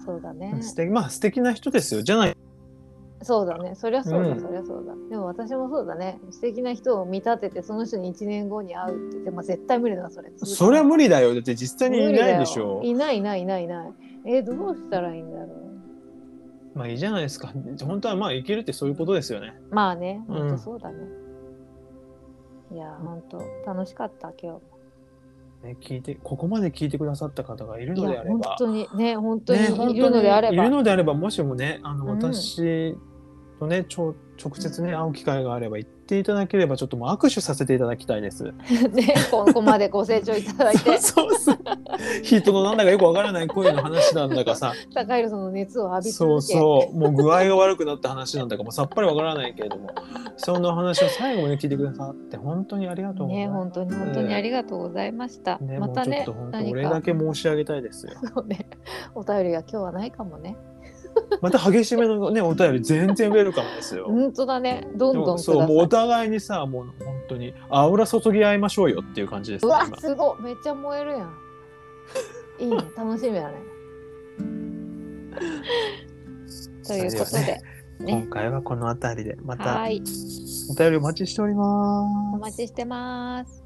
S2: そうだね。
S1: 素敵まあ素敵な人ですよ。じゃない。
S2: そうだね。そりゃそうだ、
S1: うん。
S2: そりゃそうだ。でも私もそうだね。素敵な人を見立ててその人に1年後に会うってでも絶対無理だなそれ。
S1: それは無理だよ。だって実際にいないでしょ。
S2: いないいないいないいない。えどうしたらいいんだろう。
S1: まあいいじゃないですか。本当はまあ生きるってそういうことですよね。
S2: まあね。
S1: うん。
S2: 本当そうだね、いや本当楽しかった今
S1: ね聞いてここまで聞いてくださった方がいるのであれば。
S2: 本当にね本当に
S1: ね、本当に
S2: いるのであれば、
S1: いるのであればもしもねあの
S2: うん。
S1: 私とね、ちょ直接ね会う機会があれば言っていただければちょっともう握手させていただきたいです。
S2: ねここまでご清聴いただいて。
S1: そうそう。人のなんだかよくわからない声の話なんだかさ。
S2: 高弘さんの熱を浴び
S1: そうそう。もう具合が悪くなった話なんだかもうさっぱりわからないけれども。そんな話を最後まで聞いてくださって本当にありがとうござい
S2: ね
S1: ます。
S2: 本当に本当にありがとうございました、
S1: ね、
S2: またね
S1: もうちょっと本当
S2: 何か。
S1: 俺だけ申し上げたいですよ。
S2: そうね。お便りが今日はないかもね
S1: また激しめのねお便り全然ウェルカムですよ。
S2: 本当だね。どんどん
S1: そうもうお互いにさもう本当にアウラ注ぎ合いましょうよっていう感じです
S2: うわすごい。めっちゃ燃えるやん。いいね。楽しみだね。ということでね
S1: 今回はこの辺りでまた
S2: はい。
S1: お便りお待ちしております。
S2: お待ちしてます